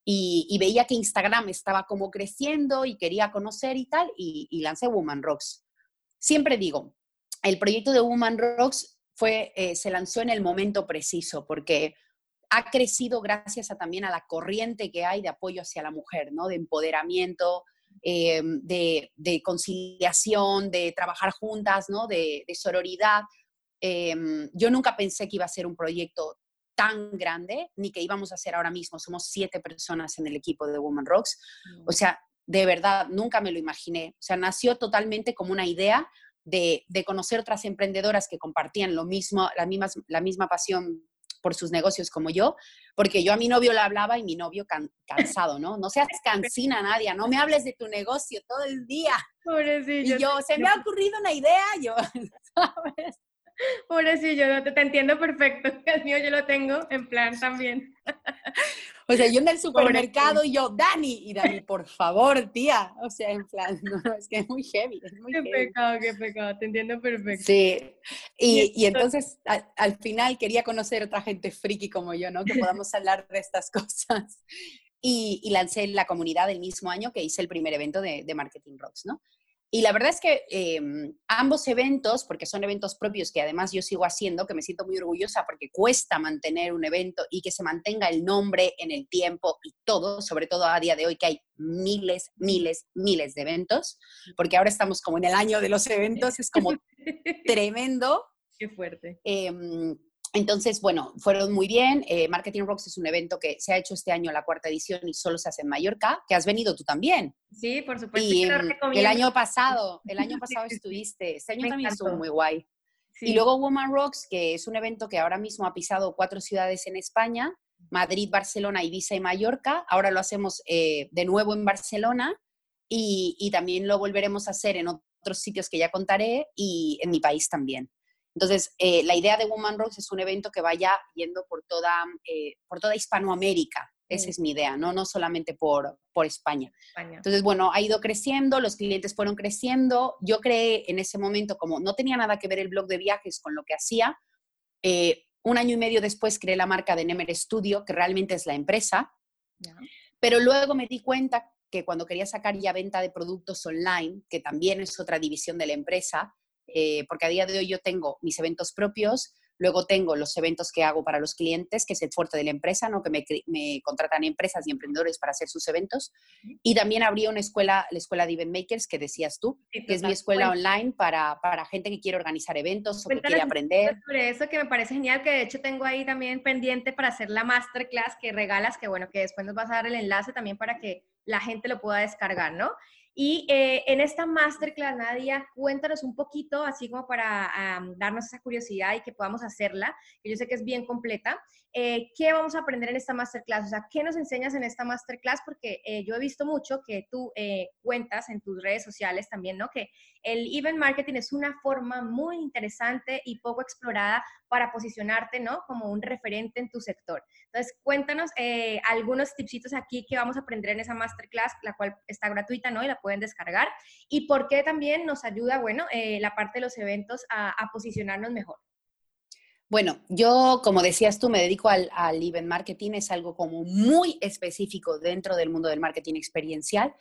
y, veía que Instagram estaba como creciendo y quería conocer y tal, y, y lancé Woman Rocks. Siempre digo, el proyecto de Woman Rocks fue, eh, se lanzó en el momento preciso porque ha crecido gracias a, también a la corriente que hay de apoyo hacia la mujer, ¿no? de empoderamiento, eh, de, conciliación, de trabajar juntas, ¿no? de, sororidad. Eh, yo nunca pensé que iba a ser un proyecto tan grande, ni que íbamos a hacer ahora mismo. Somos siete personas en el equipo de Woman Rocks. O sea, de verdad, nunca me lo imaginé. O sea, nació totalmente como una idea de, conocer otras emprendedoras que compartían lo mismo, la misma, la misma pasión por sus negocios como yo, porque yo a mi novio le hablaba y mi novio cansado, ¿no? No seas cansina, Nadia, no me hables de tu negocio todo el día. Y yo, se me ha ocurrido una idea, yo, ¿sabes? Pobrecillo, no, te, te entiendo perfecto. El mío yo lo tengo en plan también. O sea, yo en el supermercado y yo, Dani, y Dani, por favor, tía. O sea, en plan, no, es que es muy heavy. Es muy qué pecado, qué pecado, te entiendo perfecto. Sí, y, y entonces al, al, final quería conocer otra gente friki como yo, ¿no? Que podamos hablar de estas cosas. Y, y lancé la comunidad el mismo año que hice el primer evento de, de Marketing Rocks, ¿no? Y la verdad es que eh, ambos eventos, porque son eventos propios que además yo sigo haciendo, que me siento muy orgullosa porque cuesta mantener un evento y que se mantenga el nombre en el tiempo y todo, sobre todo a día de hoy que hay miles, miles, miles de eventos, porque ahora estamos como en el año de los eventos, es como tremendo. Qué fuerte. Eh, entonces, bueno, fueron muy bien. Eh, Marketing Rocks es un evento que se ha hecho este año la cuarta edición y solo se hace en Mallorca, que has venido tú también. Sí, por supuesto. Y el año pasado, el año pasado estuviste. Este año Me también encantó. estuvo muy guay. Sí. Y luego Woman Rocks, que es un evento que ahora mismo ha pisado cuatro ciudades en España, Madrid, Barcelona, Ibiza y Mallorca. Ahora lo hacemos eh, de nuevo en Barcelona y, y también lo volveremos a hacer en otros sitios que ya contaré y en mi país también. Entonces, eh, la idea de Woman Rocks es un evento que vaya yendo por toda, eh, por toda Hispanoamérica. Esa es mi idea, ¿no? No solamente por, por España. España. Entonces, bueno, ha ido creciendo, los clientes fueron creciendo. Yo creé en ese momento, como no tenía nada que ver el blog de viajes con lo que hacía, eh, un año y medio después creé la marca de Nemer Studio, que realmente es la empresa. Yeah. Pero luego me di cuenta que cuando quería sacar ya venta de productos online, que también es otra división de la empresa, eh, porque a día de hoy yo tengo mis eventos propios, luego tengo los eventos que hago para los clientes, que es el fuerte de la empresa, ¿no? que me, me contratan empresas y emprendedores para hacer sus eventos, y también abrí una escuela, la escuela de Event Makers, que decías tú, sí, que es mi escuela online para, para, gente que quiere organizar eventos o que quiere aprender. Sobre eso que me parece genial, que de hecho tengo ahí también pendiente para hacer la masterclass que regalas, que bueno, que después nos vas a dar el enlace también para que la gente lo pueda descargar, ¿no? Y eh, en esta masterclass, Nadia, cuéntanos un poquito, así como para um, darnos esa curiosidad y que podamos hacerla, que yo sé que es bien completa. Eh, ¿Qué vamos a aprender en esta masterclass? O sea, ¿qué nos enseñas en esta masterclass? Porque eh, yo he visto mucho que tú eh, cuentas en tus redes sociales también, ¿no? Que el event marketing es una forma muy interesante y poco explorada para posicionarte, ¿no? Como un referente en tu sector. Entonces, cuéntanos eh, algunos tipsitos aquí que vamos a aprender en esa masterclass, la cual está gratuita, ¿no? Y la pueden descargar. Y por qué también nos ayuda, bueno, eh, la parte de los eventos a, posicionarnos mejor. Bueno, yo, como decías tú, me dedico al, al event marketing, es algo como muy específico dentro del mundo del marketing experiencial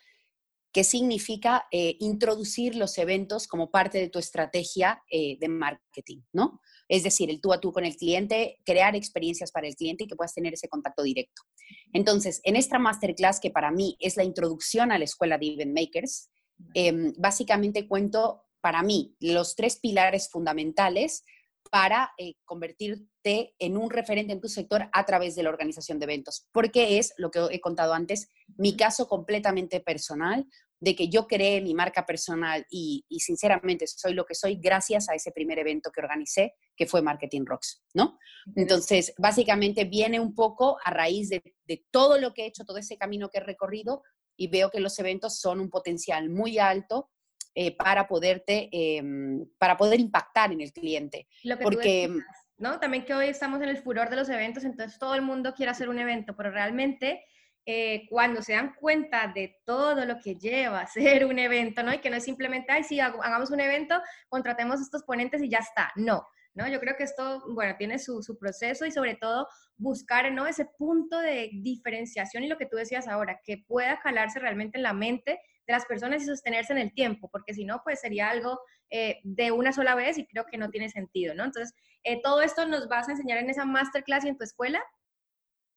que significa eh, introducir los eventos como parte de tu estrategia eh, de marketing, ¿no? Es decir, el tú a tú con el cliente, crear experiencias para el cliente y que puedas tener ese contacto directo. Entonces, en esta masterclass, que para mí es la introducción a la escuela de Event Makers, eh, básicamente cuento para mí los tres pilares fundamentales para eh, convertirte en un referente en tu sector a través de la organización de eventos, porque es lo que he contado antes, mi caso completamente personal, de que yo creé mi marca personal y, y, sinceramente soy lo que soy gracias a ese primer evento que organicé, que fue Marketing Rocks, ¿no? Entonces, básicamente viene un poco a raíz de, de todo lo que he hecho, todo ese camino que he recorrido y veo que los eventos son un potencial muy alto eh, para poderte, eh, para poder impactar en el cliente. Lo que Porque, decías, ¿no? También que hoy estamos en el furor de los eventos, entonces todo el mundo quiere hacer un evento, pero realmente eh, cuando se dan cuenta de todo lo que lleva a hacer un evento, ¿no? Y que no es simplemente, ay, sí, hagamos un evento, contratemos estos ponentes y ya está. No, ¿no? Yo creo que esto, bueno, tiene su, su, proceso y sobre todo buscar, ¿no? Ese punto de diferenciación y lo que tú decías ahora, que pueda calarse realmente en la mente de las personas y sostenerse en el tiempo, porque si no, pues sería algo eh, de una sola vez y creo que no tiene sentido, ¿no? Entonces, eh, todo esto nos vas a enseñar en esa masterclass y en tu escuela.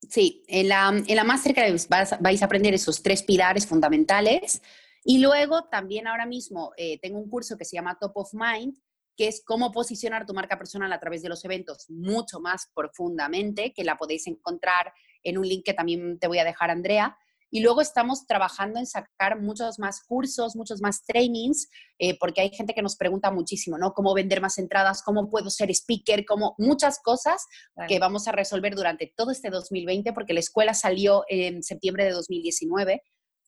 Sí, en la, en la masterclass vas, vais a aprender esos tres pilares fundamentales y luego también ahora mismo eh, tengo un curso que se llama Top of Mind, que es cómo posicionar tu marca personal a través de los eventos mucho más profundamente, que la podéis encontrar en un link que también te voy a dejar, Andrea. Y luego estamos trabajando en sacar muchos más cursos, muchos más trainings, eh, porque hay gente que nos pregunta muchísimo, ¿no? Cómo vender más entradas, cómo puedo ser speaker, como muchas cosas que vamos a resolver durante todo este 2020, porque la escuela salió en septiembre de 2019.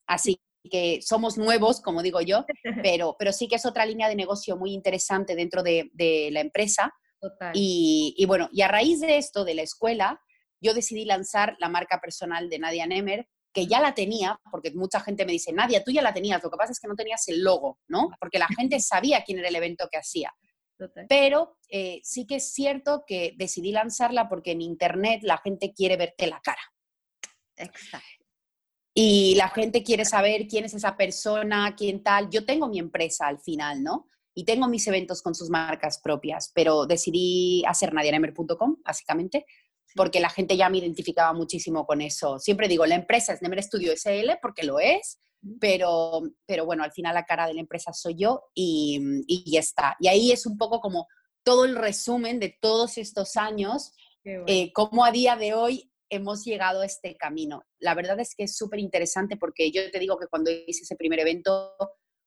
Así que somos nuevos, como digo yo, pero, pero sí que es otra línea de negocio muy interesante dentro de, de la empresa. Y, y, bueno, y a raíz de esto, de la escuela, yo decidí lanzar la marca personal de Nadia Nemer, que ya la tenía, porque mucha gente me dice, Nadia, tú ya la tenías, lo que pasa es que no tenías el logo, ¿no? Porque la gente sabía quién era el evento que hacía. Pero eh, sí que es cierto que decidí lanzarla porque en Internet la gente quiere verte la cara. Exacto. Y la gente quiere saber quién es esa persona, quién tal. Yo tengo mi empresa al final, ¿no? Y tengo mis eventos con sus marcas propias, pero decidí hacer nadianemer.com, básicamente, porque la gente ya me identificaba muchísimo con eso. Siempre digo, la empresa es Nemer Studio SL porque lo es, pero, pero bueno, al final la cara de la empresa soy yo y, y ya está. Y ahí es un poco como todo el resumen de todos estos años, eh, cómo a día de hoy hemos llegado a este camino. La verdad es que es súper interesante porque yo te digo que cuando hice ese primer evento,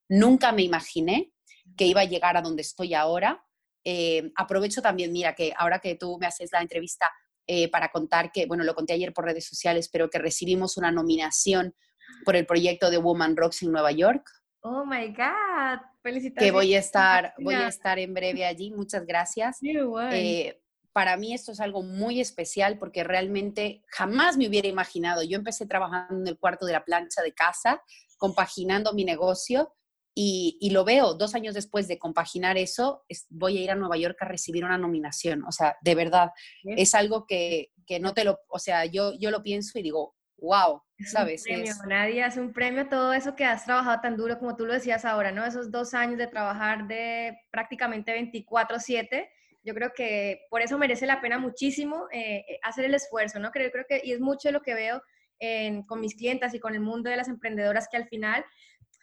nunca me imaginé que iba a llegar a donde estoy ahora. Eh, aprovecho también, mira, que ahora que tú me haces la entrevista, eh, para contar que, bueno, lo conté ayer por redes sociales, pero que recibimos una nominación por el proyecto de Woman Rocks en Nueva York. Oh my God, felicitaciones. Que voy a estar, voy a estar en breve allí. Muchas gracias. Eh, para mí esto es algo muy especial porque realmente jamás me hubiera imaginado. Yo empecé trabajando en el cuarto de la plancha de casa, compaginando mi negocio y, lo veo, dos años después de compaginar eso, voy a ir a Nueva York a recibir una nominación. O sea, de verdad, es algo que, no te lo, o sea, yo, yo lo pienso y digo, wow, ¿sabes? Un premio, Nadie hace un premio todo eso que has trabajado tan duro como tú lo decías ahora, ¿no? Esos dos años de trabajar de prácticamente 24/7. Yo creo que por eso merece la pena muchísimo eh, eh, hacer el esfuerzo, ¿no? Creo, creo que, y es mucho de lo que veo con mis clientas y con el mundo de las emprendedoras que al final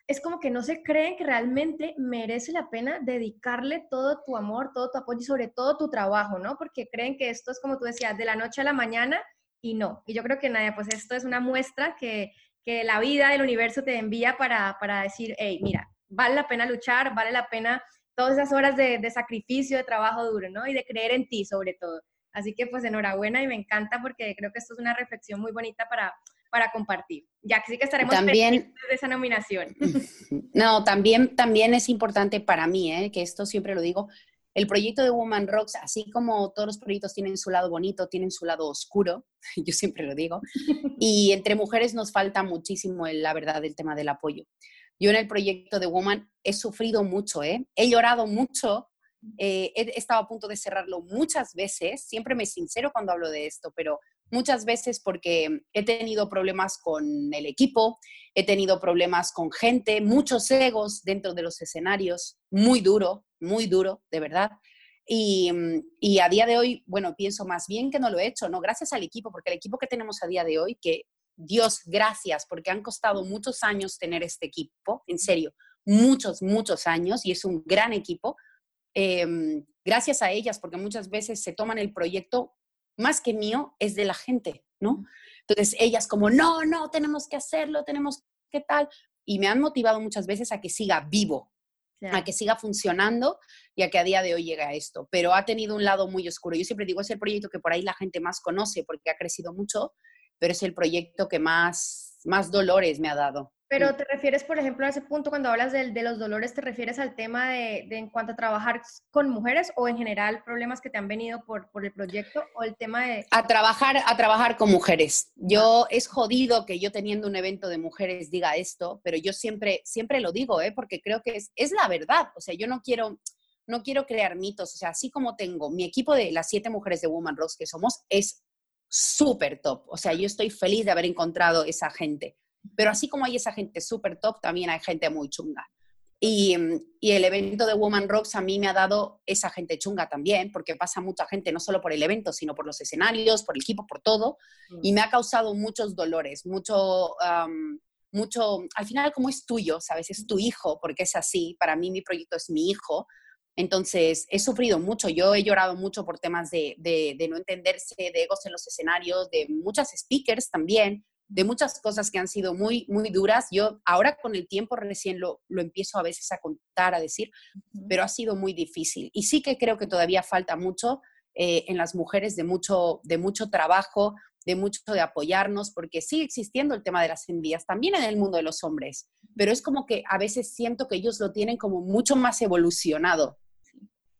es como que no se creen que realmente merece la pena dedicarle todo tu amor, todo tu apoyo y sobre todo tu trabajo, ¿no? Porque creen que esto es como tú decías, de la noche a la mañana y no. Y yo creo que nadie, pues esto es una muestra que, que la vida, el universo te envía para, para decir, hey, mira, vale la pena luchar, vale la pena todas esas horas de, de sacrificio, de trabajo duro, ¿no? Y de creer en ti sobre todo. Así que pues enhorabuena y me encanta porque creo que esto es una reflexión muy bonita para, para compartir. Ya que sí que estaremos también, de esa nominación. No, también, también es importante para mí, ¿eh? que esto siempre lo digo, el proyecto de Woman Rocks, así como todos los proyectos tienen su lado bonito, tienen su lado oscuro, yo siempre lo digo, y entre mujeres nos falta muchísimo, la verdad, el tema del apoyo. Yo en el proyecto de Woman he sufrido mucho, ¿eh? he llorado mucho, eh, he estado a punto de cerrarlo muchas veces, siempre me sincero cuando hablo de esto, pero muchas veces porque he tenido problemas con el equipo, he tenido problemas con gente, muchos egos dentro de los escenarios, muy duro, muy duro, de verdad. Y, y, a día de hoy, bueno, pienso más bien que no lo he hecho, ¿no? Gracias al equipo, porque el equipo que tenemos a día de hoy, que Dios, gracias, porque han costado muchos años tener este equipo, en serio, muchos, muchos años, y es un gran equipo. Em, gracias a ellas, porque muchas veces se toman el proyecto más que mío, es de la gente, ¿no? Entonces ellas como, no, no, tenemos que hacerlo, tenemos que tal. Y me han motivado muchas veces a que siga vivo, a que siga funcionando y a que a día de hoy llegue a esto. Pero ha tenido un lado muy oscuro. Yo siempre digo, es el proyecto que por ahí la gente más conoce porque ha crecido mucho, pero es el proyecto que más, más dolores me ha dado. Pero te refieres, por ejemplo, a ese punto cuando hablas de, de los dolores, ¿te refieres al tema de, de, en cuanto a trabajar con mujeres o en general problemas que te han venido por, por el proyecto o el tema de... A trabajar, a trabajar con mujeres. Yo es jodido que yo teniendo un evento de mujeres diga esto, pero yo siempre, siempre lo digo, ¿eh? porque creo que es, es la verdad. O sea, yo no quiero, no quiero crear mitos. O sea, así como tengo mi equipo de las siete mujeres de Woman Rocks que somos, es súper top. O sea, yo estoy feliz de haber encontrado esa gente pero así como hay esa gente súper top, también hay gente muy chunga. Y, y, el evento de Woman Rocks a mí me ha dado esa gente chunga también, porque pasa mucha gente, no solo por el evento, sino por los escenarios, por el equipo, por todo. Mm. Y me ha causado muchos dolores, mucho, mucho, al final como es tuyo, ¿sabes? Es tu hijo, porque es así. Para mí mi proyecto es mi hijo. Entonces, he sufrido mucho. Yo he llorado mucho por temas de, de, de no entenderse, de egos en los escenarios, de muchas speakers también de muchas cosas que han sido muy, muy duras. Yo ahora con el tiempo recién lo, lo empiezo a veces a contar, a decir, pero ha sido muy difícil. Y sí que creo que todavía falta mucho eh, en las mujeres de mucho, de mucho trabajo, de mucho de apoyarnos, porque sigue existiendo el tema de las envías, también en el mundo de los hombres, pero es como que a veces siento que ellos lo tienen como mucho más evolucionado.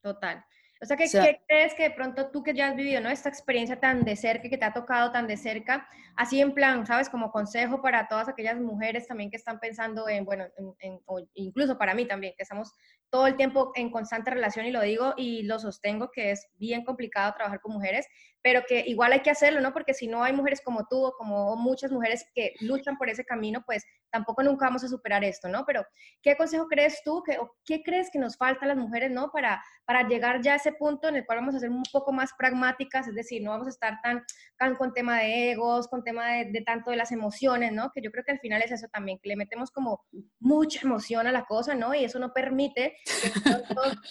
total. O sea, ¿qué, ¿qué, crees que de pronto tú que ya has vivido, ¿no? Esta experiencia tan de cerca, que te ha tocado tan de cerca, así en plan, ¿sabes? Como consejo para todas aquellas mujeres también que están pensando en, bueno, en, incluso para mí también, que estamos todo el tiempo en constante relación y lo digo y lo sostengo que es bien complicado trabajar con mujeres, pero que igual hay que hacerlo, ¿no? Porque si no hay mujeres como tú o como muchas mujeres que luchan por ese camino, pues tampoco nunca vamos a superar esto, ¿no? Pero, ¿qué consejo crees tú que, o qué crees que nos falta a las mujeres, ¿no? Para, para llegar ya a ese punto en el cual vamos a ser un poco más pragmáticas, es decir, no vamos a estar tan, tan con tema de egos, con tema de, tanto de las emociones, ¿no? Que yo creo que al final es eso también, que le metemos como mucha emoción a la cosa, ¿no? Y eso no permite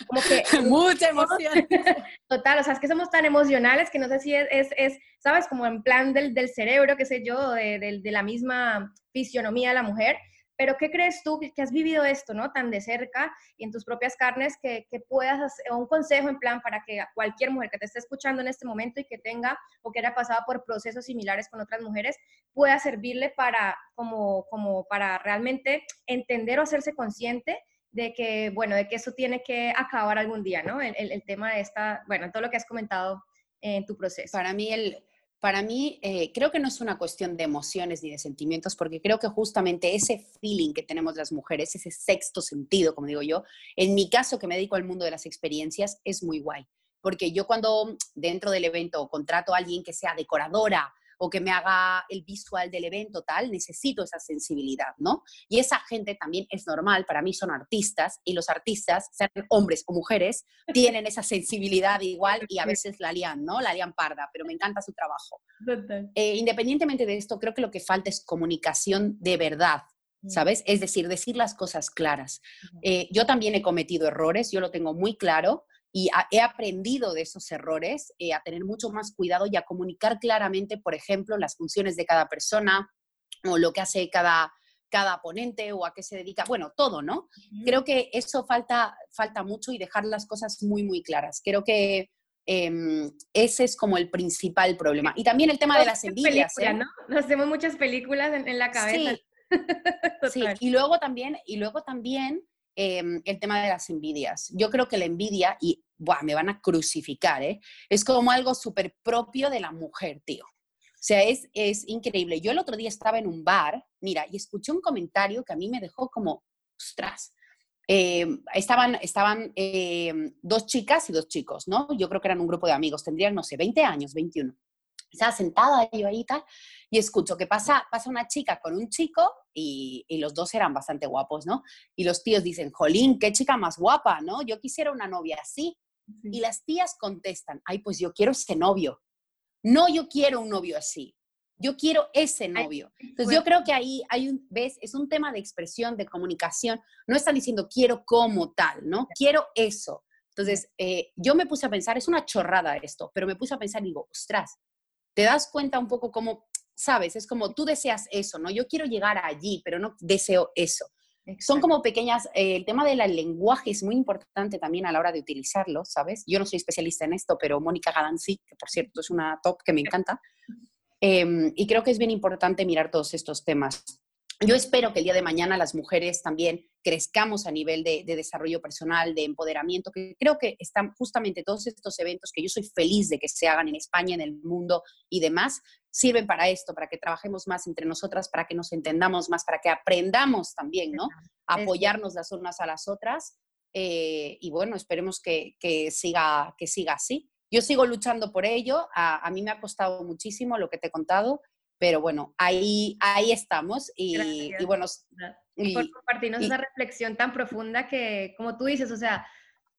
como que... mucha emoción. Total, o sea, es que somos tan emocionales que no sé si es, es, es ¿sabes? Como en plan del, del cerebro, qué sé yo, de, de, de la misma fisionomía de la mujer, pero ¿qué crees tú que, has vivido esto, ¿no? Tan de cerca y en tus propias carnes que, que puedas hacer un consejo en plan para que cualquier mujer que te esté escuchando en este momento y que tenga o que haya pasado por procesos similares con otras mujeres pueda servirle para, como, como para realmente entender o hacerse consciente de que, bueno, de que eso tiene que acabar algún día, ¿no? El, el, tema de esta, bueno, todo lo que has comentado en tu proceso. Para mí el, para mí eh, creo que no es una cuestión de emociones ni de sentimientos, porque creo que justamente ese feeling que tenemos las mujeres, ese sexto sentido, como digo yo, en mi caso que me dedico al mundo de las experiencias, es muy guay. Porque yo cuando dentro del evento contrato a alguien que sea decoradora o que me haga el visual del evento tal, necesito esa sensibilidad, ¿no? Y esa gente también es normal, para mí son artistas y los artistas, sean hombres o mujeres, tienen esa sensibilidad igual y a veces la lían, ¿no? La lían parda, pero me encanta su trabajo. Eh, independientemente de esto, creo que lo que falta es comunicación de verdad, mm. ¿sabes? Es decir, decir las cosas claras. Eh, yo también he cometido errores, yo lo tengo muy claro y he aprendido de esos errores eh, a tener mucho más cuidado y a comunicar claramente, por ejemplo, las funciones de cada persona o lo que hace cada, cada ponente o a qué se dedica, bueno, todo, ¿no? Creo que eso falta, falta mucho y dejar las cosas muy, muy claras. Creo que em, ese es como el principal problema. Y también el tema de las envidias. ¿eh? ¿no? Nos hacemos muchas películas en, la cabeza. Sí. sí. y luego también, y luego también Em, el tema de las envidias. Yo creo que la envidia, y me van a crucificar, ¿eh? es como algo súper propio de la mujer, tío. O sea, es, es increíble. Yo el otro día estaba en un bar, mira, y escuché un comentario que a mí me dejó como, ostras, em, estaban, estaban em, dos chicas y dos chicos, ¿no? Yo creo que eran un grupo de amigos, tendrían, no sé, 20 años, 21. Estaba sentada yo ahí y tal, y escucho que pasa, pasa una chica con un chico y, los dos eran bastante guapos, ¿no? Y los tíos dicen, jolín, qué chica más guapa, ¿no? Yo quisiera una novia así. Y las tías contestan, ay, pues yo quiero ese novio. No, yo quiero un novio así. Yo quiero ese novio. Entonces yo creo que ahí hay un, ves, es un tema de expresión, de comunicación. No están diciendo quiero como tal, ¿no? Quiero eso. Entonces eh, yo me puse a pensar, es una chorrada esto, pero me puse a pensar y digo, ostras, te das cuenta un poco cómo, sabes, es como tú deseas eso, ¿no? Yo quiero llegar allí, pero no deseo eso. Son como pequeñas, eh, el tema del lenguaje es muy importante también a la hora de utilizarlo, ¿sabes? Yo no soy especialista en esto, pero Mónica Gadán sí, que por cierto es una top que me encanta. Em, y creo que es bien importante mirar todos estos temas. Yo espero que el día de mañana las mujeres también crezcamos a nivel de, desarrollo personal, de empoderamiento, que creo que están justamente todos estos eventos que yo soy feliz de que se hagan en España, en el mundo y demás, sirven para esto, para que trabajemos más entre nosotras, para que nos entendamos más, para que aprendamos también, ¿no? Apoyarnos las unas a las otras. Eh, y bueno, esperemos que, siga, que siga así. Yo sigo luchando por ello, a, a mí me ha costado muchísimo lo que te he contado, pero bueno, ahí, ahí estamos y, bueno. Y, por compartirnos esa reflexión tan profunda que, como tú dices, o sea,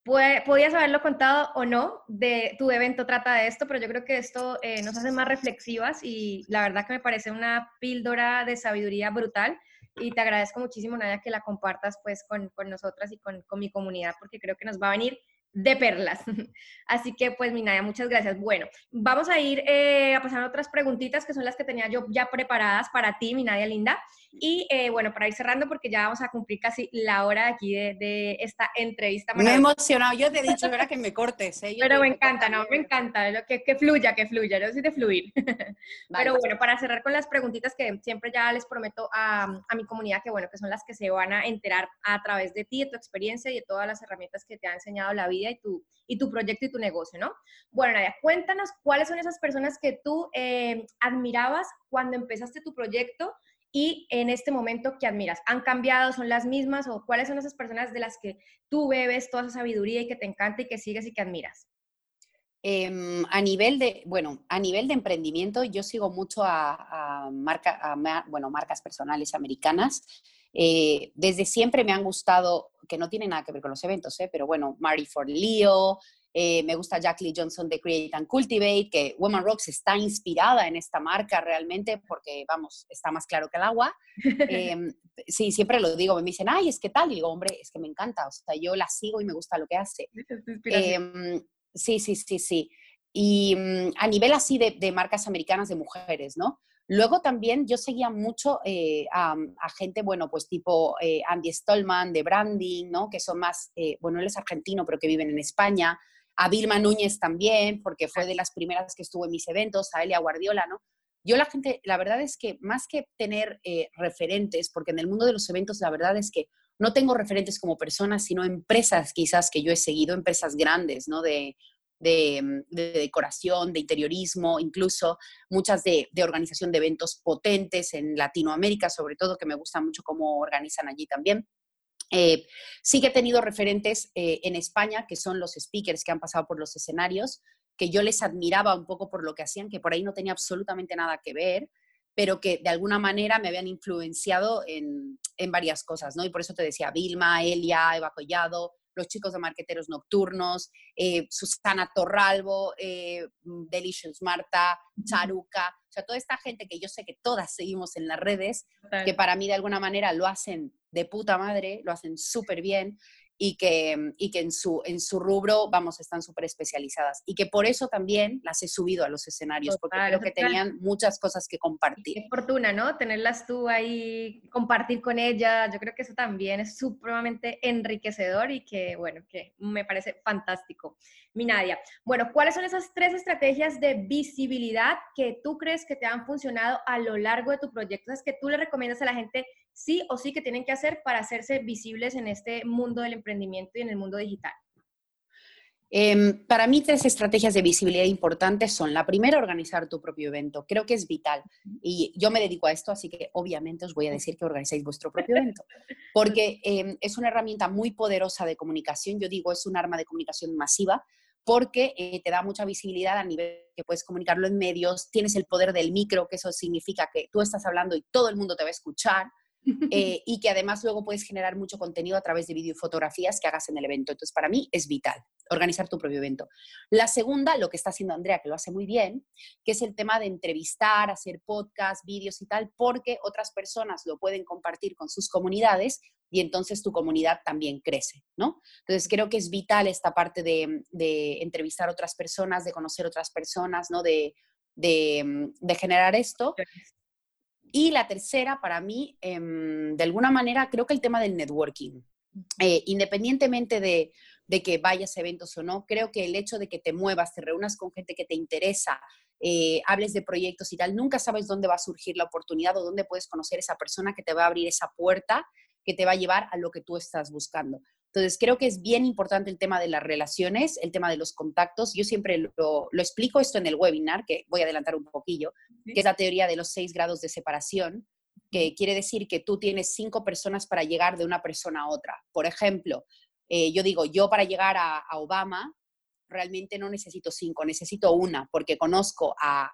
podías haberlo contado o no, de tu evento trata de esto, pero yo creo que esto eh, nos hace más reflexivas y la verdad que me parece una píldora de sabiduría brutal y te agradezco muchísimo, Nadia, que la compartas pues con, con nosotras y con, con mi comunidad porque creo que nos va a venir de perlas. Así que pues Minaya, muchas gracias. Bueno, vamos a ir eh, a pasar a otras preguntitas que son las que tenía yo ya preparadas para ti, Minaya linda. Y eh, bueno, para ir cerrando, porque ya vamos a cumplir casi la hora de aquí de, esta entrevista. Me he emocionado, yo te he dicho, ahora que me cortes. ¿eh? Pero me encanta, ¿no? Me encanta, lo que, que fluya, que fluya, yo soy de fluir. Pero bueno, para cerrar con las preguntitas que siempre ya les prometo a, a, mi comunidad, que bueno, que son las que se van a enterar a través de ti, de tu experiencia y de todas las herramientas que te ha enseñado la vida y tu, y tu proyecto y tu negocio, ¿no? Bueno, Nadia, cuéntanos cuáles son esas personas que tú eh, admirabas cuando empezaste tu proyecto y en este momento que admiras? ¿Han cambiado? ¿Son las mismas? ¿O cuáles son esas personas de las que tú bebes toda esa sabiduría y que te encanta y que sigues y que admiras? Em, a nivel de, bueno, a nivel de emprendimiento, yo sigo mucho a, marca, bueno, marcas personales americanas. Eh, desde siempre me han gustado, que no tiene nada que ver con los eventos, ¿eh? pero bueno, Marty for Leo, eh, me gusta Jackie Johnson de Create and Cultivate, que Woman Rocks está inspirada en esta marca realmente porque, vamos, está más claro que el agua. Em, sí, siempre lo digo, me dicen, ay, es que tal, y digo, hombre, es que me encanta, o sea, yo la sigo y me gusta lo que hace. Em, sí, sí, sí, sí. Y mm, a nivel así de, de, marcas americanas de mujeres, ¿no? Luego también yo seguía mucho eh, a, gente, bueno, pues tipo eh, Andy Stallman de Branding, ¿no? Que son más, bueno, él es argentino, pero que viven en España a Vilma Núñez también, porque fue de las primeras que estuvo en mis eventos, a Elia Guardiola, ¿no? Yo la gente, la verdad es que más que tener eh, referentes, porque en el mundo de los eventos la verdad es que no tengo referentes como personas, sino empresas quizás que yo he seguido, empresas grandes, ¿no? De, de, decoración, de interiorismo, incluso muchas de, de, organización de eventos potentes en Latinoamérica, sobre todo, que me gusta mucho cómo organizan allí también. Eh, sí que he tenido referentes eh, en España, que son los speakers que han pasado por los escenarios, que yo les admiraba un poco por lo que hacían, que por ahí no tenía absolutamente nada que ver, pero que de alguna manera me habían influenciado en, en varias cosas, ¿no? Y por eso te decía, Vilma, Elia, Eva Collado, los chicos de Marqueteros Nocturnos, eh, Susana Torralbo, Delicious Marta, Charuca, o sea, toda esta gente que yo sé que todas seguimos en las redes, que para mí de alguna manera lo hacen de puta madre, lo hacen súper bien y que, y que en, su, en su rubro, vamos, están súper especializadas. Y que por eso también las he subido a los escenarios, porque creo que tenían muchas cosas que compartir. Qué fortuna, ¿no? Tenerlas tú ahí, compartir con ellas, yo creo que eso también es supremamente enriquecedor y que, bueno, que me parece fantástico. Mi Nadia, bueno, ¿cuáles son esas tres estrategias de visibilidad que tú crees que te han funcionado a lo largo de tu proyecto? Es que tú le recomiendas a la gente sí o sí que tienen que hacer para hacerse visibles en este mundo del emprendimiento y en el mundo digital? Em, para mí, tres estrategias de visibilidad importantes son, la primera, organizar tu propio evento. Creo que es vital. Y yo me dedico a esto, así que obviamente os voy a decir que organicéis vuestro propio evento, porque em, es una herramienta muy poderosa de comunicación. Yo digo, es un arma de comunicación masiva porque eh, te da mucha visibilidad a nivel que puedes comunicarlo en medios, tienes el poder del micro, que eso significa que tú estás hablando y todo el mundo te va a escuchar. Eh, y que además luego puedes generar mucho contenido a través de vídeo y fotografías que hagas en el evento. Entonces, para mí es vital organizar tu propio evento. La segunda, lo que está haciendo Andrea, que lo hace muy bien, que es el tema de entrevistar, hacer podcast, vídeos y tal, porque otras personas lo pueden compartir con sus comunidades y entonces tu comunidad también crece, ¿no? Entonces creo que es vital esta parte de, entrevistar a otras personas, de conocer otras personas, ¿no? De, de, de generar esto. Y la tercera, para mí, em, de alguna manera, creo que el tema del networking. Eh, independientemente de, que vayas a eventos o no, creo que el hecho de que te muevas, te reúnas con gente que te interesa, eh, hables de proyectos y tal, nunca sabes dónde va a surgir la oportunidad o dónde puedes conocer esa persona que te va a abrir esa puerta que te va a llevar a lo que tú estás buscando. Entonces, creo que es bien importante el tema de las relaciones, el tema de los contactos. Yo siempre lo, explico esto en el webinar, que voy a adelantar un poquillo, que es la teoría de los seis grados de separación, que quiere decir que tú tienes cinco personas para llegar de una persona a otra. Por ejemplo, eh, yo digo, yo para llegar a, Obama realmente no necesito cinco, necesito una, porque conozco a,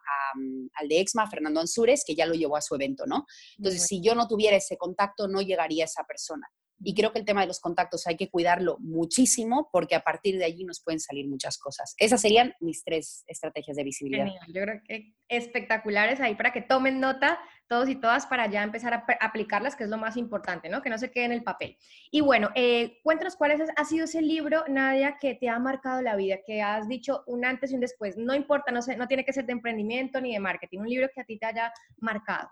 al de Exma, Fernando Ansures, que ya lo llevó a su evento, ¿no? Entonces, si yo no tuviera ese contacto, no llegaría a esa persona. Y creo que el tema de los contactos hay que cuidarlo muchísimo porque a partir de allí nos pueden salir muchas cosas. Esas serían mis tres estrategias de visibilidad. Yo creo que espectaculares ahí para que tomen nota todos y todas para ya empezar a aplicarlas, que es lo más importante, ¿no? Que no se quede en el papel. Y bueno, eh, cuéntanos cuál es, ha sido ese libro, Nadia, que te ha marcado la vida, que has dicho un antes y un después. No importa, no, sé, no tiene que ser de emprendimiento ni de marketing, un libro que a ti te haya marcado.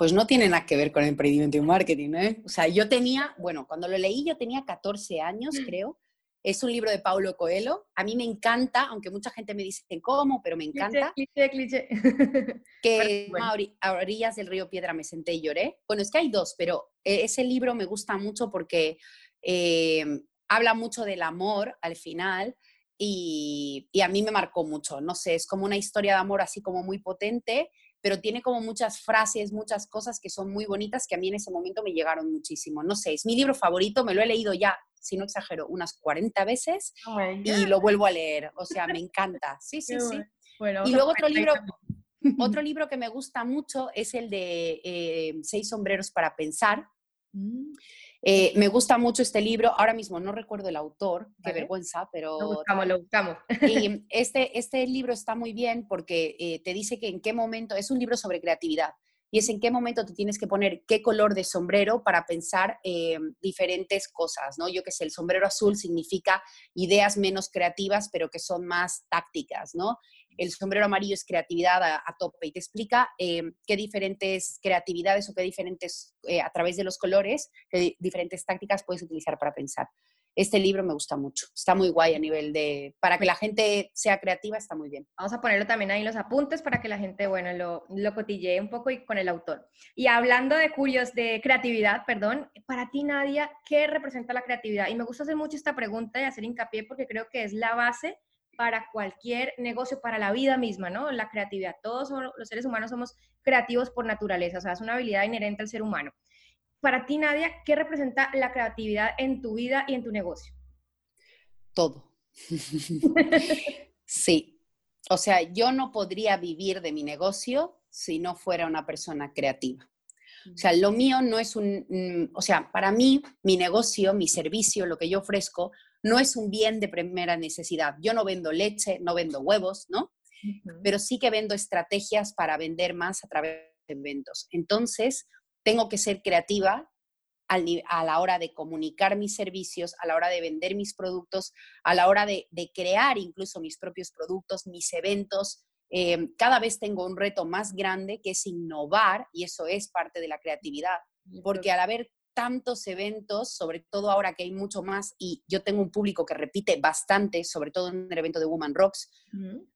Pues no tiene nada que ver con emprendimiento y marketing, ¿eh? O sea, yo tenía, bueno, cuando lo leí yo tenía 14 años, mm. creo. Es un libro de Paulo Coelho. A mí me encanta, aunque mucha gente me dice cómo, pero me encanta. Cliché, cliché, Que a orillas del río Piedra me senté y lloré. Bueno, es que hay dos, pero eh, ese libro me gusta mucho porque eh, habla mucho del amor al final y, y, a mí me marcó mucho. No sé, es como una historia de amor así como muy potente pero tiene como muchas frases, muchas cosas que son muy bonitas que a mí en ese momento me llegaron muchísimo. No sé, es mi libro favorito, me lo he leído ya, si no exagero, unas 40 veces oh y lo vuelvo a leer. O sea, me encanta. Sí, sí, sí. y luego otro libro, otro libro que me gusta mucho es el de eh, Seis sombreros para pensar. Mm. Eh, me gusta mucho este libro, ahora mismo no recuerdo el autor, qué vergüenza, pero... Lo buscamos, lo buscamos. Y este, este libro está muy bien porque eh, te dice que en qué momento, es un libro sobre creatividad, y es en qué momento te tienes que poner qué color de sombrero para pensar eh, diferentes cosas, ¿no? Yo que sé, el sombrero azul significa ideas menos creativas, pero que son más tácticas, ¿no? El sombrero amarillo es creatividad a, tope y te explica eh, qué diferentes creatividades o qué diferentes, eh, a través de los colores, qué diferentes tácticas puedes utilizar para pensar este libro me gusta mucho. Está muy guay a nivel de, para que la gente sea creativa, está muy bien. Vamos a ponerlo también ahí en los apuntes para que la gente, bueno, lo, lo cotille un poco y con el autor. Y hablando de curios, de creatividad, perdón, para ti, Nadia, ¿qué representa la creatividad? Y me gusta hacer mucho esta pregunta y hacer hincapié porque creo que es la base para cualquier negocio, para la vida misma, ¿no? La creatividad. Todos los seres humanos somos creativos por naturaleza, o sea, es una habilidad inherente al ser humano para ti, Nadia, ¿qué representa la creatividad en tu vida y en tu negocio? Todo. sí. O sea, yo no podría vivir de mi negocio si no fuera una persona creativa. O sea, lo mío no es un, mm, o sea, para mí, mi negocio, mi servicio, lo que yo ofrezco, no es un bien de primera necesidad. Yo no vendo leche, no vendo huevos, ¿no? Pero sí que vendo estrategias para vender más a través de eventos. Entonces, tengo que ser creativa a la hora de comunicar mis servicios, a la hora de vender mis productos, a la hora de, crear incluso mis propios productos, mis eventos. Eh, cada vez tengo un reto más grande que es innovar y eso es parte de la creatividad, porque al haber tantos eventos, sobre todo ahora que hay mucho más y yo tengo un público que repite bastante, sobre todo en el evento de Woman Rocks,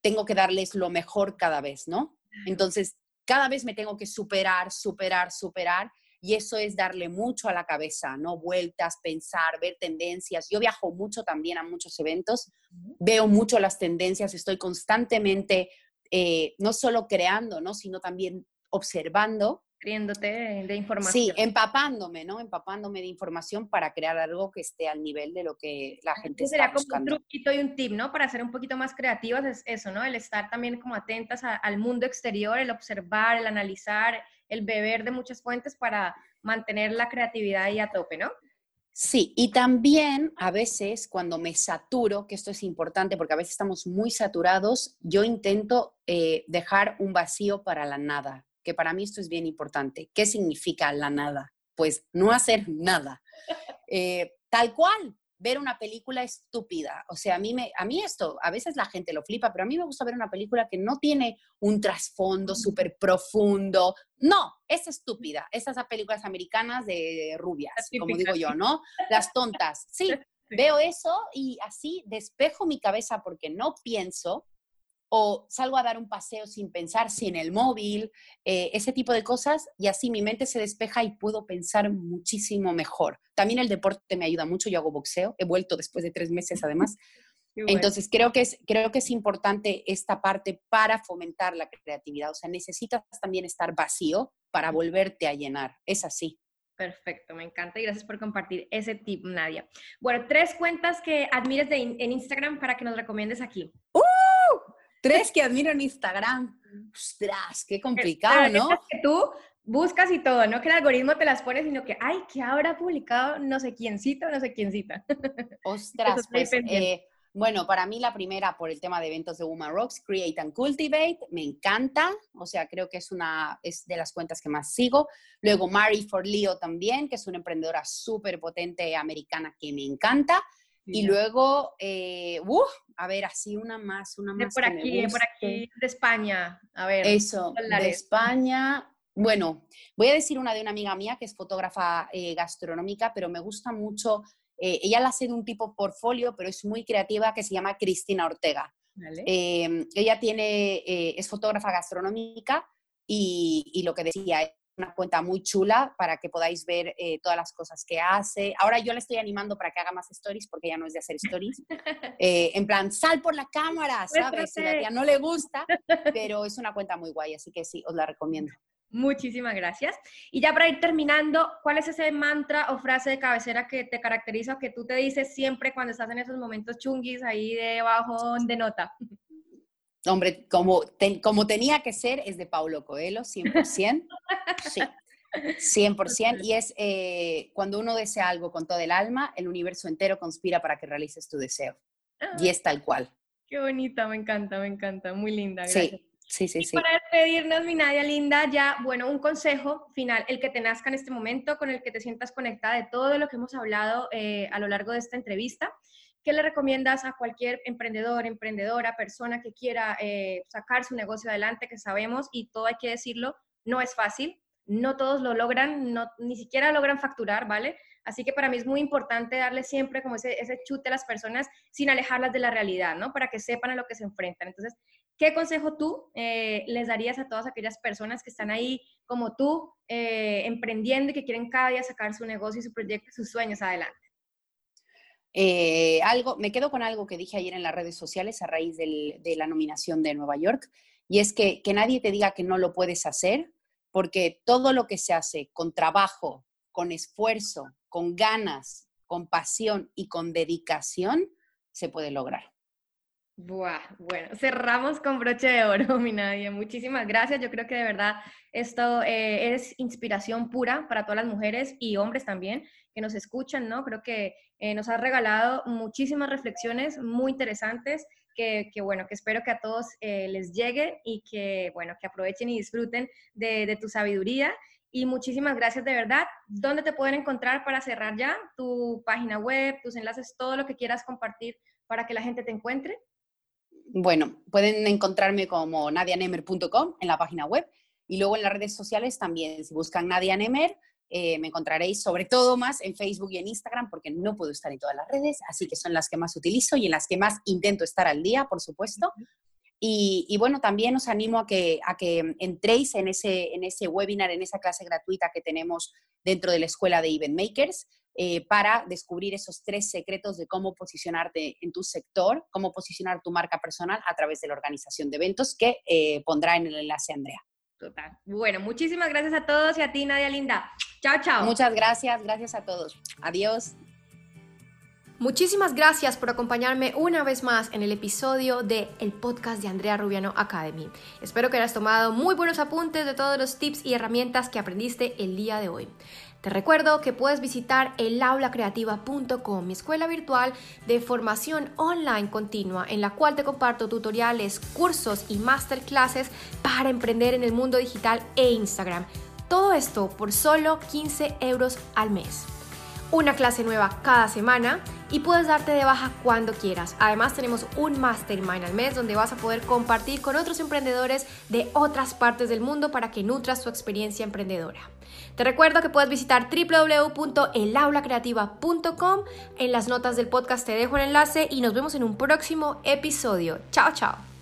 tengo que darles lo mejor cada vez, ¿no? Entonces, cada vez me tengo que superar, superar, superar. Y eso es darle mucho a la cabeza, ¿no? Vueltas, pensar, ver tendencias. Yo viajo mucho también a muchos eventos, veo mucho las tendencias, estoy constantemente eh, no solo creando, ¿no? Sino también observando de información. Sí, empapándome, ¿no? Empapándome de información para crear algo que esté al nivel de lo que la gente está buscando. Sería como un truquito y un tip, ¿no? Para ser un poquito más creativas es eso, ¿no? El estar también como atentas al mundo exterior, el observar, el analizar, el beber de muchas fuentes para mantener la creatividad ahí a tope, ¿no? Sí, y también a veces cuando me saturo, que esto es importante porque a veces estamos muy saturados, yo intento eh, dejar un vacío para la nada que para mí esto es bien importante. ¿Qué significa la nada? Pues no hacer nada. Eh, tal cual, ver una película estúpida. O sea, a mí, me, a mí esto, a veces la gente lo flipa, pero a mí me gusta ver una película que no tiene un trasfondo súper profundo. No, es estúpida. Esas películas americanas de rubias, como digo yo, ¿no? Las tontas. Sí, veo eso y así despejo mi cabeza porque no pienso o salgo a dar un paseo sin pensar, sin el móvil, eh, ese tipo de cosas, y así mi mente se despeja y puedo pensar muchísimo mejor. También el deporte me ayuda mucho, yo hago boxeo, he vuelto después de tres meses además. Entonces, creo que, es, creo que es importante esta parte para fomentar la creatividad. O sea, necesitas también estar vacío para volverte a llenar. Es así. Perfecto, me encanta y gracias por compartir ese tip, Nadia. Bueno, tres cuentas que admires en Instagram para que nos recomiendes aquí. ¡Uh! Tres que admiro en Instagram. Ostras, qué complicado, ¿no? que tú buscas y todo, no que el algoritmo te las pone, sino que, ay, que habrá publicado no sé quiéncito, no sé quiéncita. Ostras, pues, eh, bueno, para mí la primera por el tema de eventos de Woman Rocks, Create and Cultivate, me encanta, o sea, creo que es una, es de las cuentas que más sigo. Luego Mary for Leo también, que es una emprendedora súper potente americana que me encanta. Y luego, eh, a ver, así una más, una más. De por aquí, por aquí, de España. A ver. Eso, de España. Bueno, voy a decir una de una amiga mía que es fotógrafa eh, gastronómica, pero me gusta mucho. Eh, ella la hace de un tipo portfolio, pero es muy creativa, que se llama Cristina Ortega. Ella tiene, es fotógrafa gastronómica y, y, lo que decía, una cuenta muy chula para que podáis ver eh, todas las cosas que hace. Ahora yo le estoy animando para que haga más stories porque ya no es de hacer stories. Eh, en plan, sal por la cámara, ¿sabes? Si a la tía no le gusta, pero es una cuenta muy guay, así que sí, os la recomiendo. Muchísimas gracias. Y ya para ir terminando, ¿cuál es ese mantra o frase de cabecera que te caracteriza o que tú te dices siempre cuando estás en esos momentos chunguis ahí debajo de nota? Hombre, como, como tenía que ser, es de Paulo Coelho, 100%. Sí, 100%. Y es eh, cuando uno desea algo con todo el alma, el universo entero conspira para que realices tu deseo. y es tal cual. Qué bonita, me encanta, me encanta. Muy linda. Gracias. Sí. Sí, sí, sí. Para despedirnos, mi Nadia linda, ya, bueno, un consejo final, el que te nazca en este momento, con el que te sientas conectada de todo lo que hemos hablado eh, a lo largo de esta entrevista. ¿Qué le recomiendas a cualquier emprendedor, emprendedora, persona que quiera eh, sacar su negocio adelante, que sabemos, y todo hay que decirlo, no es fácil, no todos lo logran, no, ni siquiera logran facturar, ¿vale? Así que para mí es muy importante darle siempre como ese, ese chute a las personas sin alejarlas de la realidad, ¿no? Para que sepan a lo que se enfrentan. Entonces, ¿qué consejo tú eh, les darías a todas aquellas personas que están ahí como tú, eh, emprendiendo y que quieren cada día sacar su negocio y su proyecto, sus sueños adelante? Eh, algo, me quedo con algo que dije ayer en las redes sociales a raíz de la nominación de Nueva York, y es que, que nadie te diga que no lo puedes hacer, porque todo lo que se hace con trabajo, con esfuerzo, con ganas, con pasión y con dedicación, se puede lograr. Bueno, cerramos con broche de oro, mi Nadia. Muchísimas gracias. Yo creo que de verdad esto eh, es inspiración pura para todas las mujeres y hombres también que nos escuchan, ¿no? Creo que eh, nos has regalado muchísimas reflexiones muy interesantes que, bueno, que espero que a todos eh, les llegue y que, bueno, que aprovechen y disfruten de, de tu sabiduría. Y muchísimas gracias de verdad. ¿Dónde te pueden encontrar para cerrar ya? Tu página web, tus enlaces, todo lo que quieras compartir para que la gente te encuentre. Bueno, pueden encontrarme como nadianemer.com en la página web y luego en las redes sociales también. Si buscan Nadia Nemer, eh, me encontraréis sobre todo más en Facebook y en Instagram porque no puedo estar en todas las redes, así que son las que más utilizo y en las que más intento estar al día, por supuesto. Y, bueno, también os animo a que, a que entréis en ese, en ese webinar, en esa clase gratuita que tenemos dentro de la escuela de Event Makers. Eh, para descubrir esos tres secretos de cómo posicionarte en tu sector, cómo posicionar tu marca personal a través de la organización de eventos que eh, pondrá en el enlace Andrea. Total. Bueno, muchísimas gracias a todos y a ti, Nadia Linda. Chao, chao. Muchas gracias, gracias a todos. Adiós. Muchísimas gracias por acompañarme una vez más en el episodio de el podcast de Andrea Rubiano Academy. Espero que hayas tomado muy buenos apuntes de todos los tips y herramientas que aprendiste el día de hoy. Te recuerdo que puedes visitar elaulacreativa.com, mi escuela virtual de formación online continua, en la cual te comparto tutoriales, cursos y masterclasses para emprender en el mundo digital e Instagram. Todo esto por solo 15 euros al mes una clase nueva cada semana y puedes darte de baja cuando quieras. Además tenemos un mastermind al mes donde vas a poder compartir con otros emprendedores de otras partes del mundo para que nutras tu experiencia emprendedora. Te recuerdo que puedes visitar www.elaulacreativa.com. En las notas del podcast te dejo el enlace y nos vemos en un próximo episodio. Chao, chao.